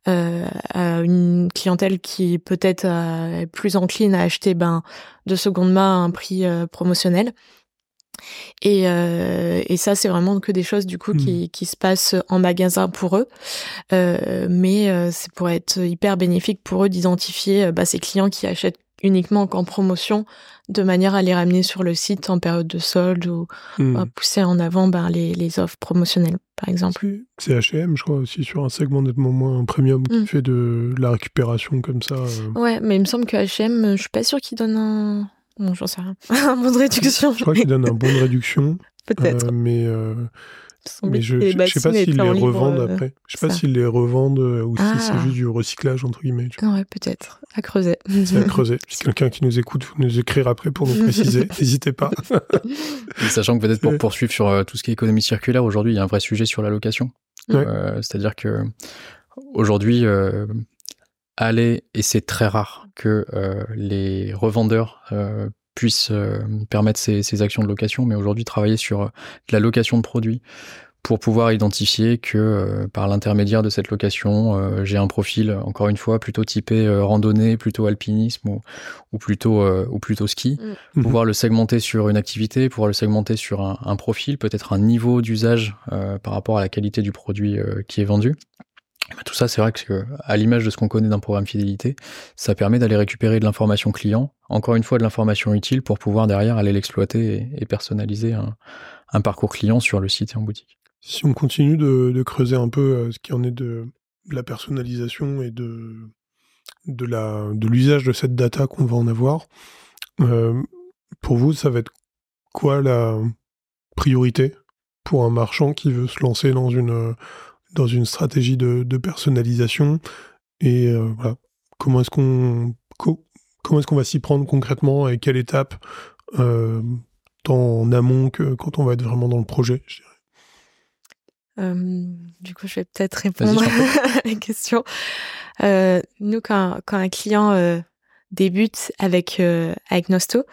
euh, à une clientèle qui peut-être est plus encline à acheter ben de seconde main à un prix promotionnel. Et, euh, et ça, c'est vraiment que des choses du coup qui, hmm. qui se passent en magasin pour eux. Euh, mais euh, c'est pour être hyper bénéfique pour eux d'identifier euh, bah, ces clients qui achètent uniquement qu'en promotion, de manière à les ramener sur le site en période de solde ou hmm. pousser en avant ben, les, les offres promotionnelles, par exemple. C'est H&M, je crois, aussi sur un segment nettement moins premium qui hmm. fait de la récupération comme ça. Ouais, mais il me semble que H&M, je suis pas sûre qu'ils donnent un Bon, j'en sais rien. un bon de réduction. Je crois qu'il donne un bon de réduction. Peut-être. Euh, mais, euh, mais je ne sais pas s'ils les revendent euh, après. Je sais pas s'ils les revendent ou si c'est ah. juste du recyclage, entre guillemets. Ouais, peut-être. À creuser. C'est à creuser. Si quelqu'un qui nous écoute vous nous écrire après pour nous préciser, n'hésitez pas. sachant que peut-être pour poursuivre sur tout ce qui est économie circulaire, aujourd'hui, il y a un vrai sujet sur la location. C'est-à-dire que aujourd'hui, aller, et c'est très rare que euh, les revendeurs euh, puissent euh, permettre ces, ces, actions de location, mais aujourd'hui travailler sur de la location de produits pour pouvoir identifier que par l'intermédiaire de cette location, j'ai un profil, encore une fois, plutôt typé randonnée, plutôt alpinisme ou, ou plutôt, ou plutôt ski, mm. pouvoir le segmenter sur une activité, pouvoir le segmenter sur un, un profil, peut-être un niveau d'usage par rapport à la qualité du produit qui est vendu. Bah, tout ça, c'est vrai que, à l'image de ce qu'on connaît d'un programme fidélité, ça permet d'aller récupérer de l'information client, encore une fois de l'information utile pour pouvoir derrière aller l'exploiter et, personnaliser un, parcours client sur le site et en boutique. Si on continue de, creuser un peu euh, ce qui en est de, la personnalisation et de, de l'usage de cette data qu'on va en avoir, euh, pour vous, ça va être quoi la priorité pour un marchand qui veut se lancer dans une dans une stratégie de, personnalisation et euh, voilà comment est-ce qu'on comment est-ce qu'on va s'y prendre concrètement et quelle étape euh, tant en amont que quand on va être vraiment dans le projet je dirais? Euh, du coup, je vais peut-être répondre à la question. nous, quand, quand, un client débute avec euh, avec Nosto,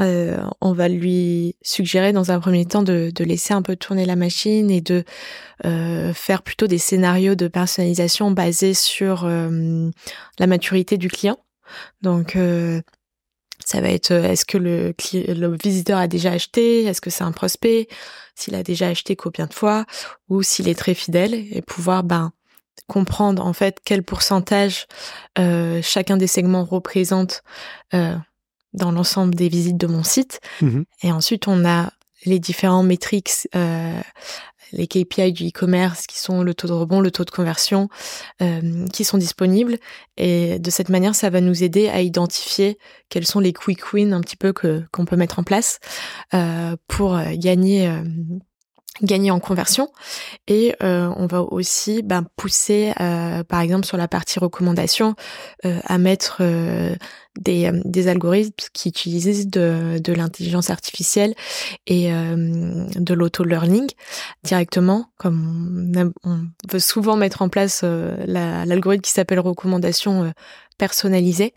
euh, on va lui suggérer dans un premier temps de, de laisser un peu tourner la machine et de euh, faire plutôt des scénarios de personnalisation basés sur la maturité du client. Donc ça va être est-ce que le, le visiteur a déjà acheté, est-ce que c'est un prospect, s'il a déjà acheté combien de fois, ou s'il est très fidèle et pouvoir ben comprendre en fait quel pourcentage euh, chacun des segments représente euh, dans l'ensemble des visites de mon site. Mhm. Et ensuite, on a les différents métriques, euh, les KPI du e-commerce qui sont le taux de rebond, le taux de conversion, qui sont disponibles. Et de cette manière, ça va nous aider à identifier quels sont les quick wins un petit peu que qu'on peut mettre en place pour gagner gagner en conversion. Et euh, on va aussi ben, pousser euh, par exemple sur la partie recommandation euh, à mettre des, des, algorithmes qui utilisent de, de l'intelligence artificielle et de l'auto-learning directement comme on, veut souvent mettre en place l'algorithme qui s'appelle recommandation personnalisée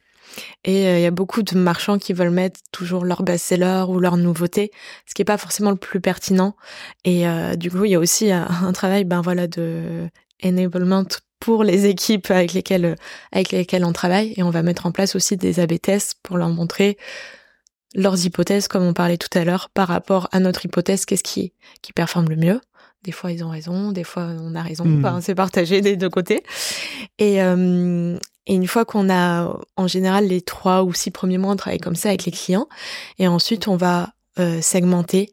et euh, il y a beaucoup de marchands qui veulent mettre toujours leur best-seller ou leur nouveauté, ce qui est pas forcément le plus pertinent. Et euh, du coup, il y a aussi un, un, travail, ben voilà, de enablement pour les équipes avec lesquelles avec lesquelles on travaille. Et on va mettre en place aussi des A/B tests pour leur montrer leurs hypothèses, comme on parlait tout à l'heure, par rapport à notre hypothèse, qu'est-ce qui qui performe le mieux. Des fois, ils ont raison, des fois, on a raison. Mmh. Enfin, c'est partagé des deux côtés. Et, euh, et une fois qu'on a, en général, les trois ou six premiers mois, on travaille comme ça avec les clients. Et ensuite, on va euh, segmenter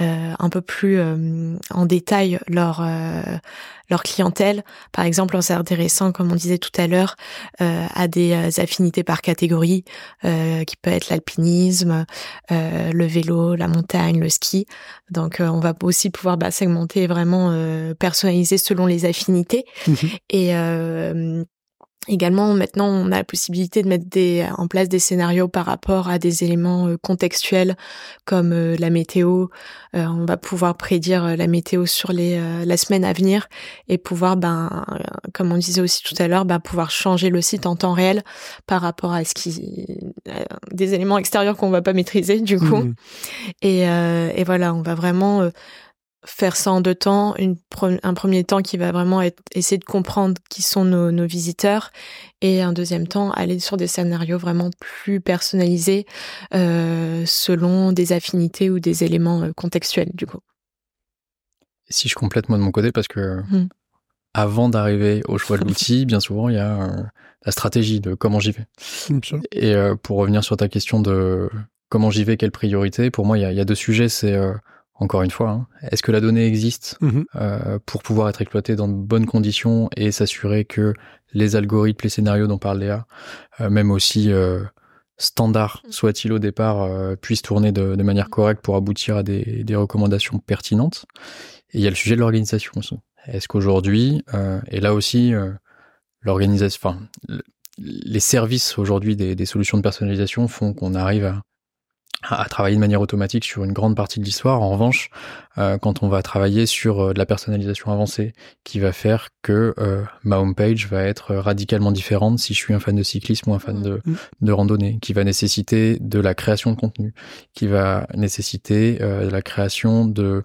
euh, un peu plus euh, en détail leur leur clientèle. Par exemple, on s'est intéressant, comme on disait tout à l'heure, à des affinités par catégorie, qui peut être l'alpinisme, le vélo, la montagne, le ski. Donc, on va aussi pouvoir bah, segmenter vraiment personnaliser selon les affinités. Mmh Et Également, maintenant, on a la possibilité de mettre des, en place des scénarios par rapport à des éléments euh, contextuels comme euh, la météo. Euh, on va pouvoir prédire la météo sur les la semaine à venir et pouvoir, ben, comme on disait aussi tout à l'heure, ben, pouvoir changer le site en temps réel par rapport à ce qui des éléments extérieurs qu'on va pas maîtriser du coup. Mmh et, et voilà, on va vraiment faire ça en deux temps. Une un premier temps qui va vraiment être essayer de comprendre qui sont nos, nos, visiteurs et un deuxième temps aller sur des scénarios vraiment plus personnalisés euh, selon des affinités ou des éléments euh, contextuels du coup. Si je complète moi de mon côté parce que mmh. avant d'arriver au choix de l'outil, bien souvent il y a euh, la stratégie de comment j'y vais. Et euh, pour revenir sur ta question de comment j'y vais, quelle priorité, pour moi il y a, y a deux sujets, c'est encore une fois, hein, est-ce que la donnée existe mhm. euh, pour pouvoir être exploitée dans de bonnes conditions et s'assurer que les algorithmes, les scénarios dont parle Léa, euh, même aussi euh, standards soit-il au départ, euh, puissent tourner de, de, manière correcte pour aboutir à des, des, recommandations pertinentes? Et il y a le sujet de l'organisation aussi. Est-ce qu'aujourd'hui, euh, et là aussi, l'organisation, enfin, les services aujourd'hui des, des, solutions de personnalisation font qu'on arrive à à, travailler de manière automatique sur une grande partie de l'histoire. En revanche, euh, quand on va travailler sur euh, de la personnalisation avancée, qui va faire que euh, ma homepage va être radicalement différente si je suis un fan de cyclisme ou un fan de, mm. de randonnée, qui va nécessiter de la création de contenu, qui va nécessiter de la création de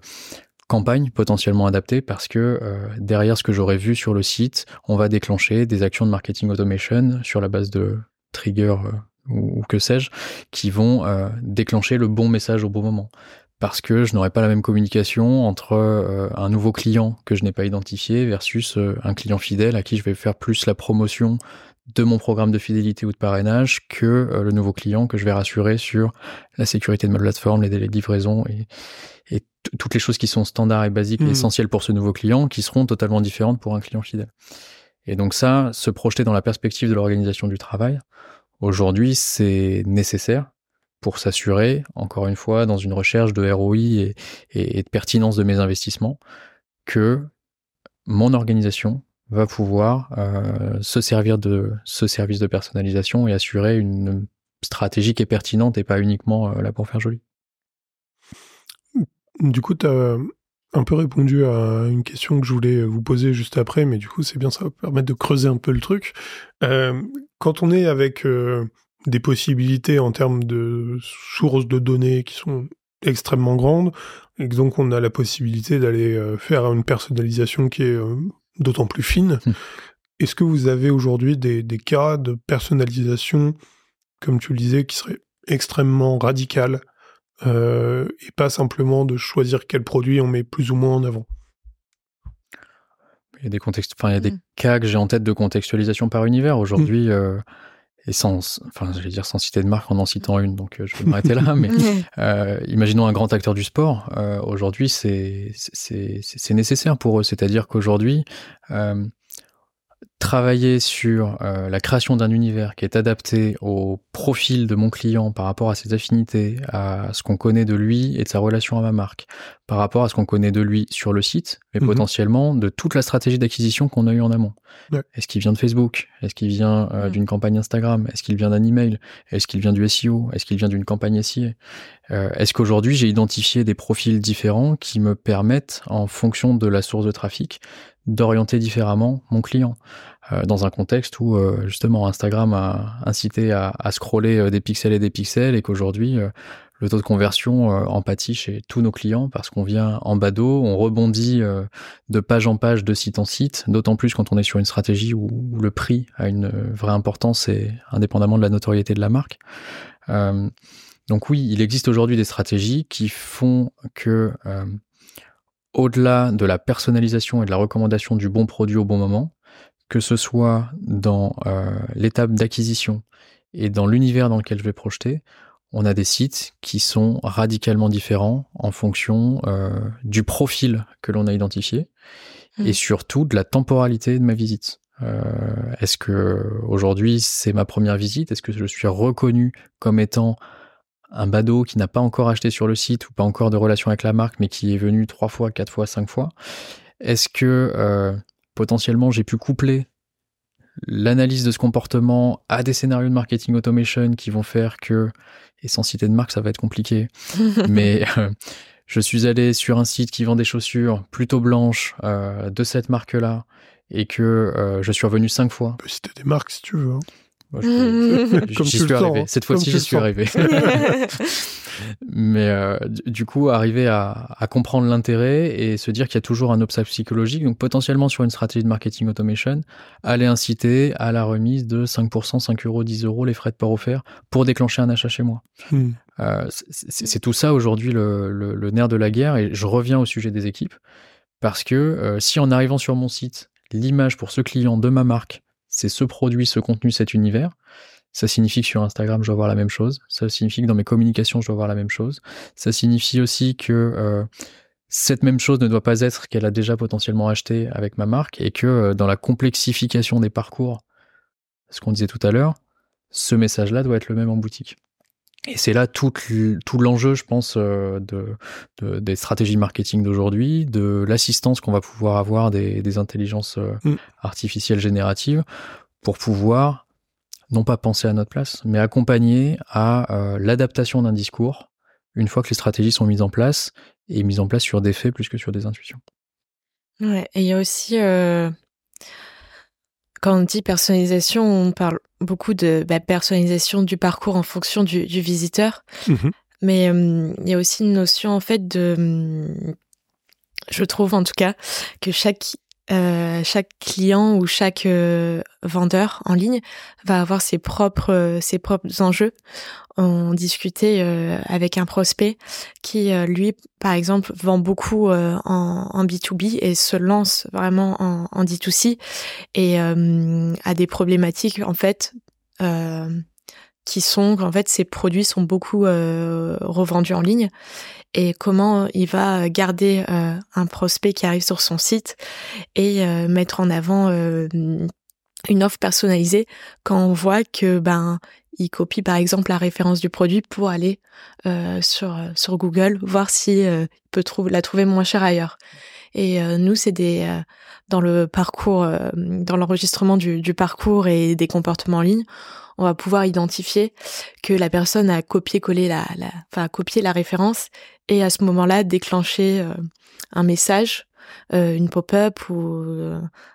campagnes potentiellement adaptées parce que derrière ce que j'aurais vu sur le site, on va déclencher des actions de marketing automation sur la base de triggers ou, que sais-je, qui vont euh, déclencher le bon message au bon moment. Parce que je n'aurai pas la même communication entre euh, un nouveau client que je n'ai pas identifié versus euh, un client fidèle à qui je vais faire plus la promotion de mon programme de fidélité ou de parrainage que le nouveau client que je vais rassurer sur la sécurité de ma plateforme, les délais de livraison et, et toutes les choses qui sont standards et basiques et mmh. essentielles pour ce nouveau client qui seront totalement différentes pour un client fidèle. Et donc ça, se projeter dans la perspective de l'organisation du travail, Aujourd'hui, c'est nécessaire pour s'assurer, encore une fois, dans une recherche de ROI et, de pertinence de mes investissements, que mon organisation va pouvoir euh, se servir de ce service de personnalisation et assurer une stratégie qui est pertinente et pas uniquement euh, là pour faire joli. Du coup, tu as un peu répondu à une question que je voulais vous poser juste après, mais du coup, c'est bien, ça va permettre de creuser un peu le truc. Euh, quand on est avec euh, des possibilités en termes de sources de données qui sont extrêmement grandes, et donc on a la possibilité d'aller euh, faire une personnalisation qui est d'autant plus fine, hum. est-ce que vous avez aujourd'hui des, des, cas de personnalisation, comme tu le disais, qui seraient extrêmement radicales euh, et pas simplement de choisir quel produit on met plus ou moins en avant? Il y a des contextes, enfin il y a des mm. cas que j'ai en tête de contextualisation par univers aujourd'hui. Mm. Euh, et sans, enfin, dire sans citer de marque en en citant une, donc euh, je vais m'arrêter là. Mais euh, imaginons un grand acteur du sport. Euh, aujourd'hui, c'est c'est nécessaire pour eux. C'est-à-dire qu'aujourd'hui, travailler sur euh, la création d'un univers qui est adapté au profil de mon client par rapport à ses affinités, à ce qu'on connaît de lui et de sa relation à ma marque, par rapport à ce qu'on connaît de lui sur le site, mais mhm. potentiellement de toute la stratégie d'acquisition qu'on a eu en amont. Est-ce qu'il vient de Facebook? Est-ce qu'il vient euh, mhm. d'une campagne Instagram? Est-ce qu'il vient d'un email? Est-ce qu'il vient du SEO Est-ce qu'il vient d'une campagne SIA euh, Est-ce qu'aujourd'hui j'ai identifié des profils différents qui me permettent, en fonction de la source de trafic, d'orienter différemment mon client euh, dans un contexte où euh, justement Instagram a incité à, à scroller euh, des pixels et des pixels et qu'aujourd'hui le taux de conversion en pâtit chez tous nos clients parce qu'on vient en bas d'eau, on rebondit de page en page, de site en site, d'autant plus quand on est sur une stratégie où, le prix a une vraie importance et indépendamment de la notoriété de la marque. donc oui, il existe aujourd'hui des stratégies qui font que au-delà de la personnalisation et de la recommandation du bon produit au bon moment, que ce soit dans euh, l'étape d'acquisition et dans l'univers dans lequel je vais projeter, on a des sites qui sont radicalement différents en fonction euh, du profil que l'on a identifié et mmh. surtout de la temporalité de ma visite. Euh, est-ce que aujourd'hui c'est ma première visite? Est-ce que je suis reconnu comme étant un badaud qui n'a pas encore acheté sur le site ou pas encore de relation avec la marque, mais qui est venu trois fois, quatre fois, cinq fois, est-ce que euh, potentiellement j'ai pu coupler l'analyse de ce comportement à des scénarios de marketing automation qui vont faire que, et sans citer de marque, ça va être compliqué, mais euh, je suis allé sur un site qui vend des chaussures plutôt blanches euh, de cette marque-là et que je suis revenu cinq fois. Tu peux citer des marques si tu veux. Hein. j'y suis arrivé. Cette fois-ci, j'y suis arrivé. Mais euh, du coup, arriver à, à comprendre l'intérêt et se dire qu'il y a toujours un obstacle psychologique, donc potentiellement sur une stratégie de marketing automation, aller inciter à la remise de 5%, 5 euros, 10 euros, les frais de port offerts pour déclencher un achat chez moi. Hmm. Euh, c'est tout ça aujourd'hui le, le, le, nerf de la guerre et je reviens au sujet des équipes parce que euh, si en arrivant sur mon site, l'image pour ce client de ma marque c'est ce produit, ce contenu, cet univers. Ça signifie que sur Instagram, je dois voir la même chose. Ça signifie que dans mes communications, je dois voir la même chose. Ça signifie aussi que euh, cette même chose ne doit pas être qu'elle a déjà potentiellement acheté avec ma marque et que euh, dans la complexification des parcours, ce qu'on disait tout à l'heure, ce message-là doit être le même en boutique. Et c'est là tout, tout l'enjeu, je pense, euh, de, des stratégies marketing d'aujourd'hui, de l'assistance qu'on va pouvoir avoir des, des intelligences euh, mm. artificielles génératives pour pouvoir, non pas penser à notre place, mais accompagner à euh, l'adaptation d'un discours une fois que les stratégies sont mises en place et mises en place sur des faits plus que sur des intuitions. Ouais, et il y a aussi quand on dit personnalisation, on parle beaucoup de bah, personnalisation du parcours en fonction du, visiteur. Mhm. Mais euh, il y a aussi une notion en fait de, je trouve en tout cas, que chaque euh, chaque client ou chaque euh, vendeur en ligne va avoir ses propres ses propres enjeux on discutait euh, avec un prospect qui, euh, lui, par exemple, vend beaucoup euh, en, en, B2B et se lance vraiment en, en D2C et a des problématiques, en fait, qui sont qu'en fait, ses produits sont beaucoup revendus en ligne. Et comment il va garder un prospect qui arrive sur son site et mettre en avant une offre personnalisée quand on voit que ben il copie par exemple la référence du produit pour aller euh, sur euh, sur Google voir si euh, il peut trouver la trouver moins chère ailleurs. Et nous c'est des dans le parcours dans l'enregistrement du, du, parcours et des comportements en ligne, on va pouvoir identifier que la personne a copié-collé la, la enfin copié la référence et à ce moment-là déclencher un message une pop-up ou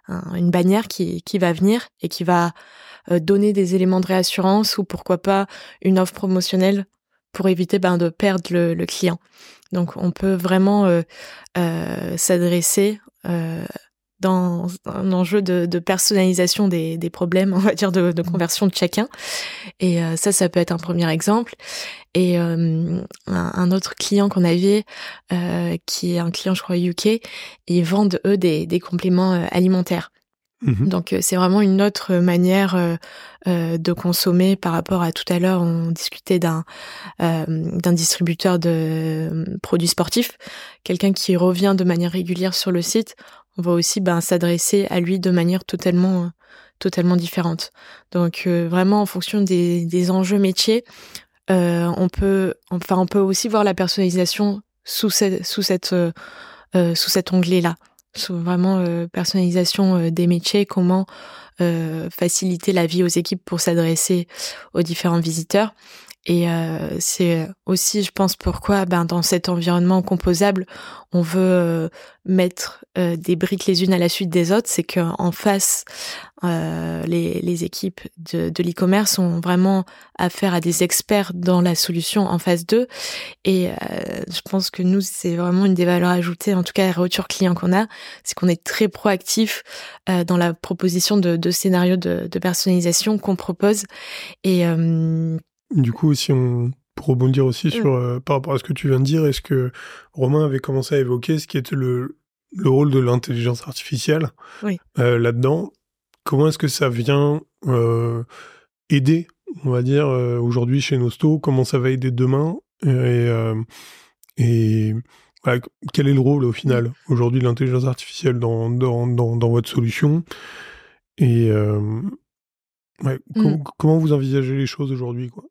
une bannière qui, qui va venir et qui va euh, donner des éléments de réassurance ou pourquoi pas une offre promotionnelle pour éviter ben, de perdre le, client. Donc on peut vraiment euh, euh, s'adresser dans un enjeu de, personnalisation des, problèmes, on va dire, de, de conversion de chacun. Et ça, ça peut être un premier exemple. Et un, autre client qu'on avait, qui est un client, je crois, UK, ils vendent, eux, des, des compléments alimentaires. Mhm. Donc c'est vraiment une autre manière de consommer par rapport à tout à l'heure on discutait d'un d'un distributeur de produits sportifs, quelqu'un qui revient de manière régulière sur le site, on va aussi ben, s'adresser à lui de manière totalement totalement différente. Donc vraiment en fonction des, enjeux métiers, on peut enfin on peut aussi voir la personnalisation sous cet onglet là vraiment euh, personnalisation euh, des métiers, comment euh, faciliter la vie aux équipes pour s'adresser aux différents visiteurs. Et c'est aussi, je pense, pourquoi ben, dans cet environnement composable, on veut mettre des briques les unes à la suite des autres. C'est qu'en face, les, les, équipes de, de l'e-commerce ont vraiment affaire à des experts dans la solution en phase 2. Et je pense que nous, c'est vraiment une des valeurs ajoutées, en tout cas, la retour client qu'on a, c'est qu'on est très proactif dans la proposition de, de scénarios de, de personnalisation qu'on propose. Et du coup, si on pour rebondir aussi mm. sur euh, par rapport à ce que tu viens de dire, est-ce que Romain avait commencé à évoquer ce qui était le, le rôle de l'intelligence artificielle euh, là-dedans? Comment est-ce que ça vient euh, aider, on va dire, aujourd'hui chez Nosto? Comment ça va aider demain? Et, et quel est le rôle au final mm. aujourd'hui de l'intelligence artificielle dans, dans, dans, dans, votre solution? Et ouais, mm. comment vous envisagez les choses aujourd'hui quoi?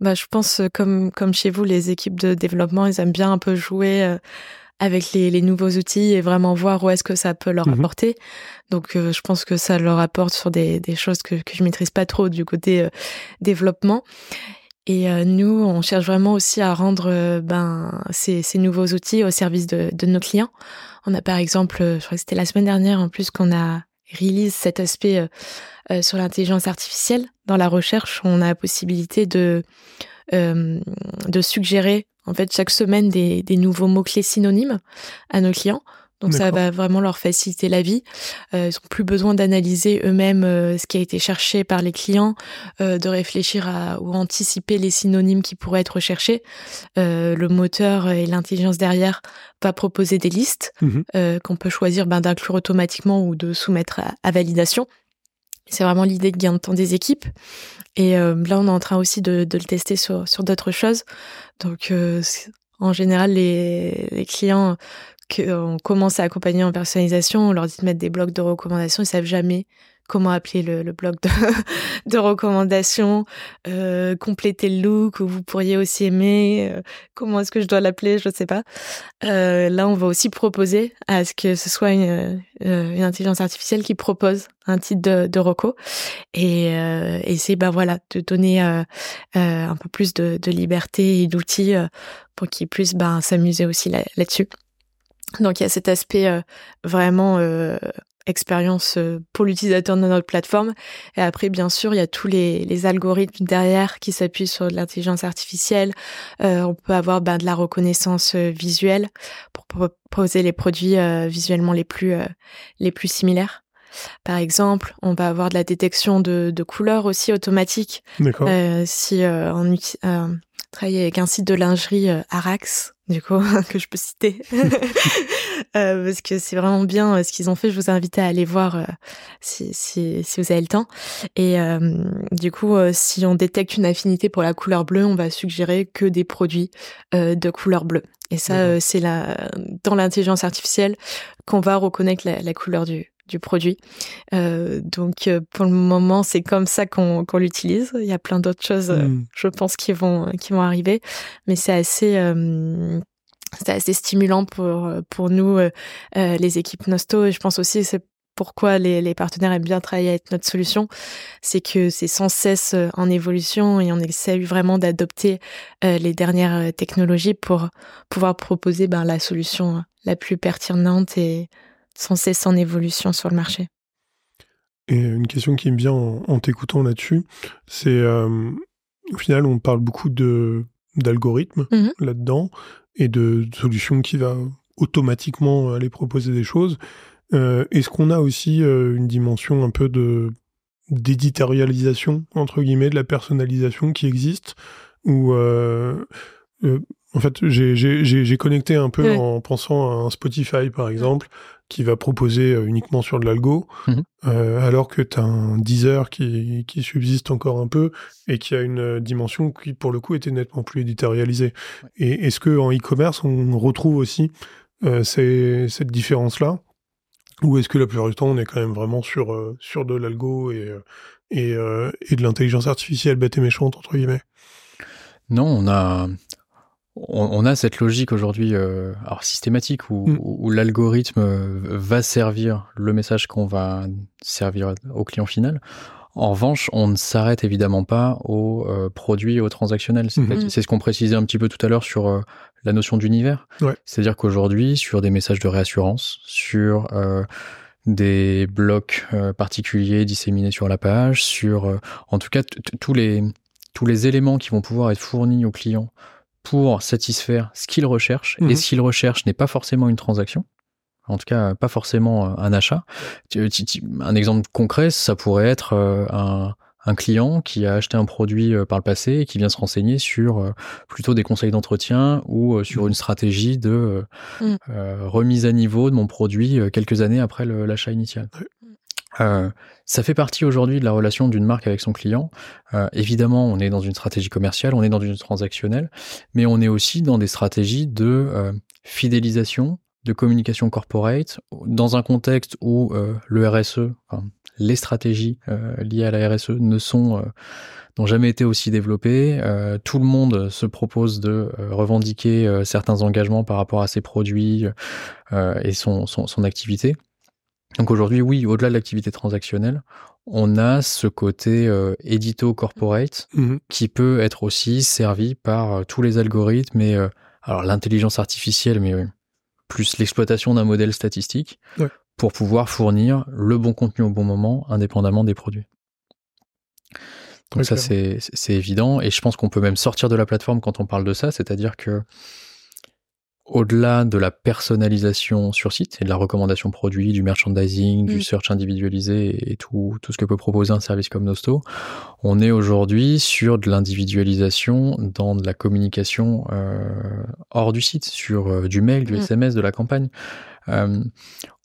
Bah, je pense, euh, comme, comme chez vous, les équipes de développement, ils aiment bien un peu jouer euh, avec les, les nouveaux outils et vraiment voir où est-ce que ça peut leur mmh apporter. Donc, euh, je pense que ça leur apporte sur des, des choses que, que je maîtrise pas trop du côté développement. Et nous, on cherche vraiment aussi à rendre ben, ces, ces, nouveaux outils au service de, de, nos clients. On a par exemple, je crois que c'était la semaine dernière en plus qu'on a release cet aspect euh, sur l'intelligence artificielle. Dans la recherche, on a la possibilité de, euh, de suggérer en fait chaque semaine des, des nouveaux mots-clés synonymes à nos clients. Donc ça va vraiment leur faciliter la vie. Euh, ils n'ont plus besoin d'analyser eux-mêmes euh, ce qui a été cherché par les clients, euh, de réfléchir à ou anticiper les synonymes qui pourraient être recherchés. Le moteur et l'intelligence derrière va proposer des listes mmh qu'on peut choisir ben, d'inclure automatiquement ou de soumettre à validation. C'est vraiment l'idée de gain de temps des équipes. Et euh, là, on est en train aussi de, le tester sur, d'autres choses. Donc, euh, en général, les, clients qu'on commence à accompagner en personnalisation, on leur dit de mettre des blocs de recommandations, ils savent jamais comment appeler le, bloc de, recommandations, euh, compléter le look vous pourriez aussi aimer, euh, comment est-ce que je dois l'appeler, je ne sais pas. Euh, là, on va aussi proposer à ce que ce soit une, intelligence artificielle qui propose un titre de, reco et, et c'est ben voilà de donner un peu plus de, de liberté et d'outils pour qu'ils puissent ben s'amuser aussi là-dessus. Donc il y a cet aspect vraiment expérience euh, pour l'utilisateur de notre plateforme. Et après, bien sûr, il y a tous les, les algorithmes derrière qui s'appuient sur de l'intelligence artificielle. Euh, on peut avoir ben, de la reconnaissance euh, visuelle pour proposer les produits visuellement les plus les plus similaires. Par exemple, on va avoir de la détection de, de couleurs aussi automatique. Euh, si on travaille avec un site de lingerie Arax, du coup, que je peux citer, euh, parce que c'est vraiment bien euh, ce qu'ils ont fait. Je vous invite à aller voir euh, si, si, si, vous avez le temps. Et du coup, si on détecte une affinité pour la couleur bleue, on va suggérer que des produits de couleur bleue. Et ça, c'est la, dans l'intelligence artificielle qu'on va reconnaître la, la couleur du, du produit. Euh, donc pour le moment, c'est comme ça qu'on l'utilise. Il y a plein d'autres choses, hmm. je pense, qui vont qui vont arriver, mais c'est assez c'est assez stimulant pour pour nous euh, les équipes Nosto et je pense aussi c'est pourquoi les, les, partenaires aiment bien travailler avec notre solution, c'est que c'est sans cesse en évolution et on essaie vraiment d'adopter les dernières technologies pour pouvoir proposer ben, la solution la plus pertinente et sans cesse en évolution sur le marché. Et une question qui me vient en, t'écoutant là-dessus, c'est au final on parle beaucoup de d'algorithmes mmh là-dedans et de, solutions qui va automatiquement aller proposer des choses. Euh, Est-ce qu'on a aussi euh, une dimension un peu de d'éditorialisation entre guillemets de la personnalisation qui existe ou euh, euh En fait, j'ai connecté un peu en pensant à un Spotify, par exemple, qui va proposer euh, uniquement sur de l'algo, mhm. euh, alors que tu as un Deezer qui, qui subsiste encore un peu et qui a une euh, dimension qui, pour le coup, était nettement plus éditorialisée. Et est-ce qu'en e-commerce, on retrouve aussi cette différence-là? Ou est-ce que la plupart du temps, on est quand même vraiment sur, sur de l'algo et, et, et de l'intelligence artificielle bête et méchante, entre guillemets? Non, on a on, a cette logique aujourd'hui, euh, alors systématique, où, mm. où, l'algorithme euh, va servir le message qu'on va servir au client final. En revanche, on ne s'arrête évidemment pas aux euh, produits et aux transactionnels. Mm-hmm. C'est ce qu'on précisait un petit peu tout à l'heure sur euh, la notion d'univers. C'est-à-dire qu'aujourd'hui, sur des messages de réassurance, sur des blocs particuliers disséminés sur la page, sur en tout cas tous les tous les éléments qui vont pouvoir être fournis aux clients pour satisfaire ce qu'il recherche. Et mhm. ce qu'il recherche n'est pas forcément une transaction. En tout cas, pas forcément euh, un achat. Un exemple concret, ça pourrait être euh, un, client qui a acheté un produit euh, par le passé et qui vient se renseigner sur plutôt des conseils d'entretien ou sur une stratégie de mm. remise à niveau de mon produit quelques années après l'achat initial. Euh, ça fait partie aujourd'hui de la relation d'une marque avec son client. Euh, évidemment, on est dans une stratégie commerciale, on est dans une transactionnelle, mais on est aussi dans des stratégies de euh, fidélisation, de communication corporate, dans un contexte où le RSE, les stratégies liées à la RSE ne sont n'ont jamais été aussi développées. tout le monde se propose de revendiquer certains engagements par rapport à ses produits et son, son, son activité. Donc aujourd'hui, oui, au-delà de l'activité transactionnelle, on a ce côté euh, édito corporate mhm. qui peut être aussi servi par euh, tous les algorithmes et euh, alors l'intelligence artificielle, mais plus l'exploitation d'un modèle statistique pour pouvoir fournir le bon contenu au bon moment, indépendamment des produits. Donc ça, c'est évident. Et je pense qu'on peut même sortir de la plateforme quand on parle de ça, c'est-à-dire que au-delà de la personnalisation sur site et de la recommandation produit, du merchandising, du mm. search individualisé et tout, tout ce que peut proposer un service comme Nosto, on est aujourd'hui sur de l'individualisation dans de la communication euh, hors du site, sur euh, du mail, du SMS, mm. de la campagne. Euh,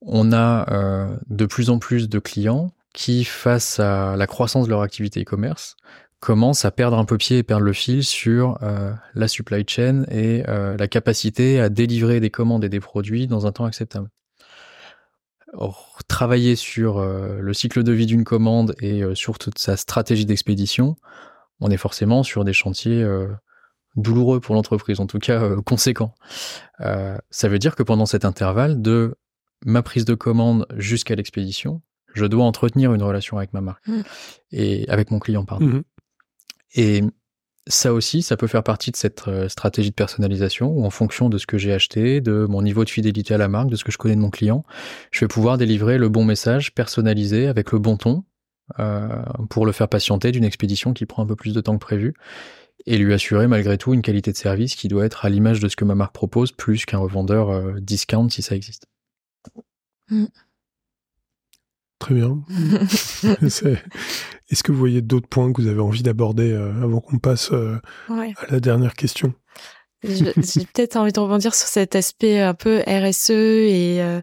on a de plus en plus de clients qui, face à la croissance de leur activité e-commerce, commence à perdre un peu pied et perdre le fil sur euh, la supply chain et euh, la capacité à délivrer des commandes et des produits dans un temps acceptable. travailler sur euh, le cycle de vie d'une commande et sur toute sa stratégie d'expédition, on est forcément sur des chantiers douloureux pour l'entreprise, en tout cas conséquents. ça veut dire que pendant cet intervalle de ma prise de commande jusqu'à l'expédition, je dois entretenir une relation avec ma marque mmh. et avec mon client, pardon. Mmh. Et ça aussi, ça peut faire partie de cette euh, stratégie de personnalisation où en fonction de ce que j'ai acheté, de mon niveau de fidélité à la marque, de ce que je connais de mon client, je vais pouvoir délivrer le bon message personnalisé avec le bon ton euh, pour le faire patienter d'une expédition qui prend un peu plus de temps que prévu et lui assurer malgré tout une qualité de service qui doit être à l'image de ce que ma marque propose plus qu'un revendeur euh, discount si ça existe. Mm. Très bien. Est-ce que vous voyez d'autres points que vous avez envie d'aborder euh, avant qu'on passe euh, à la dernière question? J'ai peut-être envie de rebondir sur cet aspect un peu RSE et euh,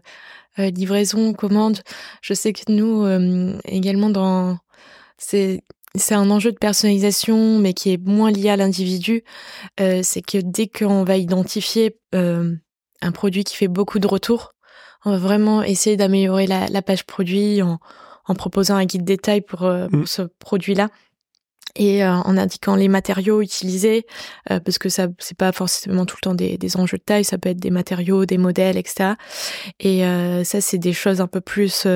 livraison, commande. Je sais que nous, également, dans c'est c'est un enjeu de personnalisation, mais qui est moins lié à l'individu. c'est que dès qu'on va identifier un produit qui fait beaucoup de retours, on va vraiment essayer d'améliorer la, page produit en, proposant un guide détail pour, euh, mm. ce produit-là et euh, en indiquant les matériaux utilisés euh, parce que ça c'est pas forcément tout le temps des, enjeux de taille ça peut être des matériaux des modèles etc et ça c'est des choses un peu plus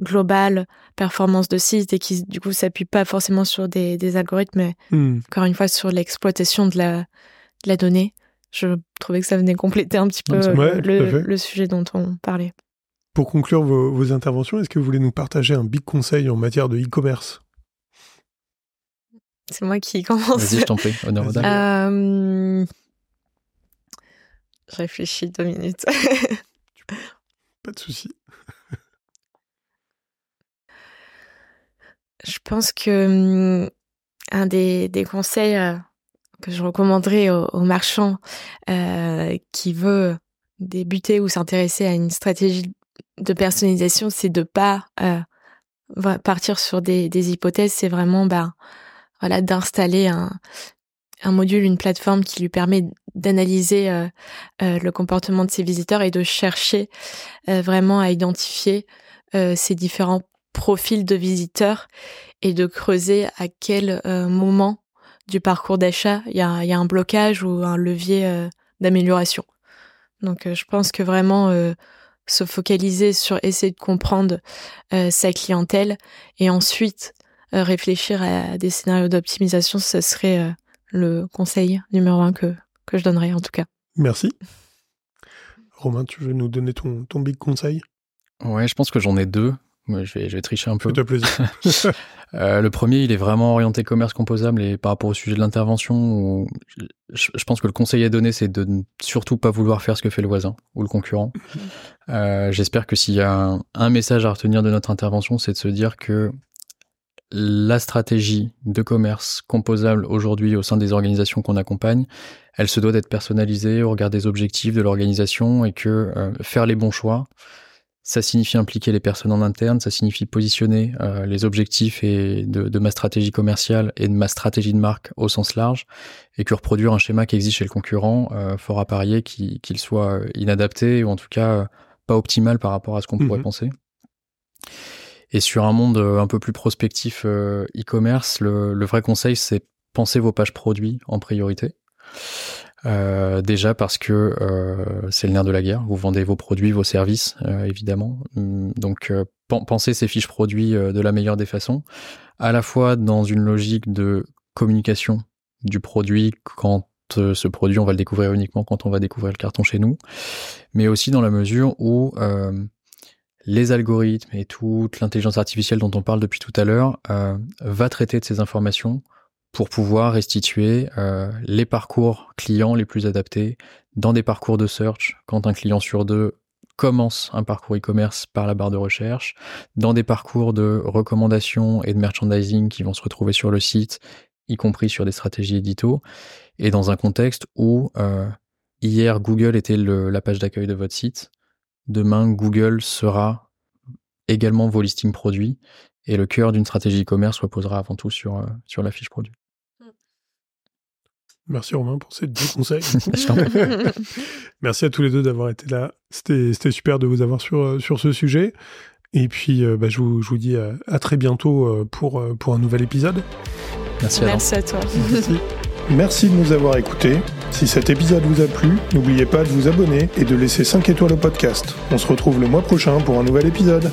globales performance de site et qui du coup s'appuient pas forcément sur des, algorithmes mais mm. encore une fois sur l'exploitation de la, de la donnée je trouvais que ça venait compléter un petit peu le, sujet dont on parlait. Pour conclure vos, interventions, est-ce que vous voulez nous partager un big conseil en matière de e-commerce? C'est moi qui commence. Vas-y, je t'en prie. Euh, je réfléchis deux minutes. Pas de souci. je pense que hum, un des, des conseils euh, que je recommanderais aux, marchands qui veut débuter ou s'intéresser à une stratégie de personnalisation, c'est de pas partir sur des, hypothèses, c'est vraiment bah, voilà d'installer un, module, une plateforme qui lui permet d'analyser euh, euh, le comportement de ses visiteurs et de chercher euh, vraiment à identifier ces différents profils de visiteurs et de creuser à quel moment du parcours d'achat il y a, un blocage ou un levier d'amélioration. Donc je pense que vraiment se focaliser sur essayer de comprendre sa clientèle et ensuite réfléchir à des scénarios d'optimisation, ce serait le conseil numéro un que, que je donnerais en tout cas. Merci. Romain, tu veux nous donner ton, ton big conseil? Ouais, je pense que j'en ai deux. Je, vais, je vais tricher un peu. Fais-toi plaisir. euh, le premier, il est vraiment orienté commerce composable et par rapport au sujet de l'intervention, je, je, pense que le conseil à donner, c'est de ne surtout pas vouloir faire ce que fait le voisin ou le concurrent. Euh, J'espère que s'il y a un, un, message à retenir de notre intervention, c'est de se dire que la stratégie de commerce composable aujourd'hui au sein des organisations qu'on accompagne, elle se doit d'être personnalisée au regard des objectifs de l'organisation et que euh, faire les bons choix, ça signifie impliquer les personnes en interne, ça signifie positionner euh, les objectifs et de, ma stratégie commerciale et de ma stratégie de marque au sens large, et que reproduire un schéma qui existe chez le concurrent, euh, fort à parier qu'il soit inadapté ou en tout cas pas optimal par rapport à ce qu'on pourrait mmh penser. Et sur un monde euh, un peu plus prospectif euh, e-commerce, le, le, vrai conseil, c'est penser vos pages produits en priorité. Euh, déjà parce que euh, c'est le nerf de la guerre. Vous vendez vos produits, vos services, euh, évidemment. Hum, donc pensez ces fiches produits de la meilleure des façons, à la fois dans une logique de communication du produit quand ce produit, on va le découvrir uniquement quand on va découvrir le carton chez nous, mais aussi dans la mesure où les algorithmes et toute l'intelligence artificielle dont on parle depuis tout à l'heure euh, va traiter de ces informations pour pouvoir restituer euh, les parcours clients les plus adaptés dans des parcours de search quand un client sur deux commence un parcours e-commerce par la barre de recherche, dans des parcours de recommandation et de merchandising qui vont se retrouver sur le site, y compris sur des stratégies édito, et dans un contexte où euh, hier Google était la page d'accueil de votre site, Demain, Google sera également vos listings produits et le cœur d'une stratégie e-commerce reposera avant tout sur, euh, sur la fiche produit. Merci Romain pour ces deux conseils. Merci à tous les deux d'avoir été là. C'était super de vous avoir sur, euh, sur ce sujet. Et puis, euh, bah, je, vous, je, vous, dis à, très bientôt pour, pour un nouvel épisode. Merci, Merci à toi. Merci. Merci de nous avoir écoutés. Si cet épisode vous a plu, n'oubliez pas de vous abonner et de laisser 5 étoiles au podcast. On se retrouve le mois prochain pour un nouvel épisode.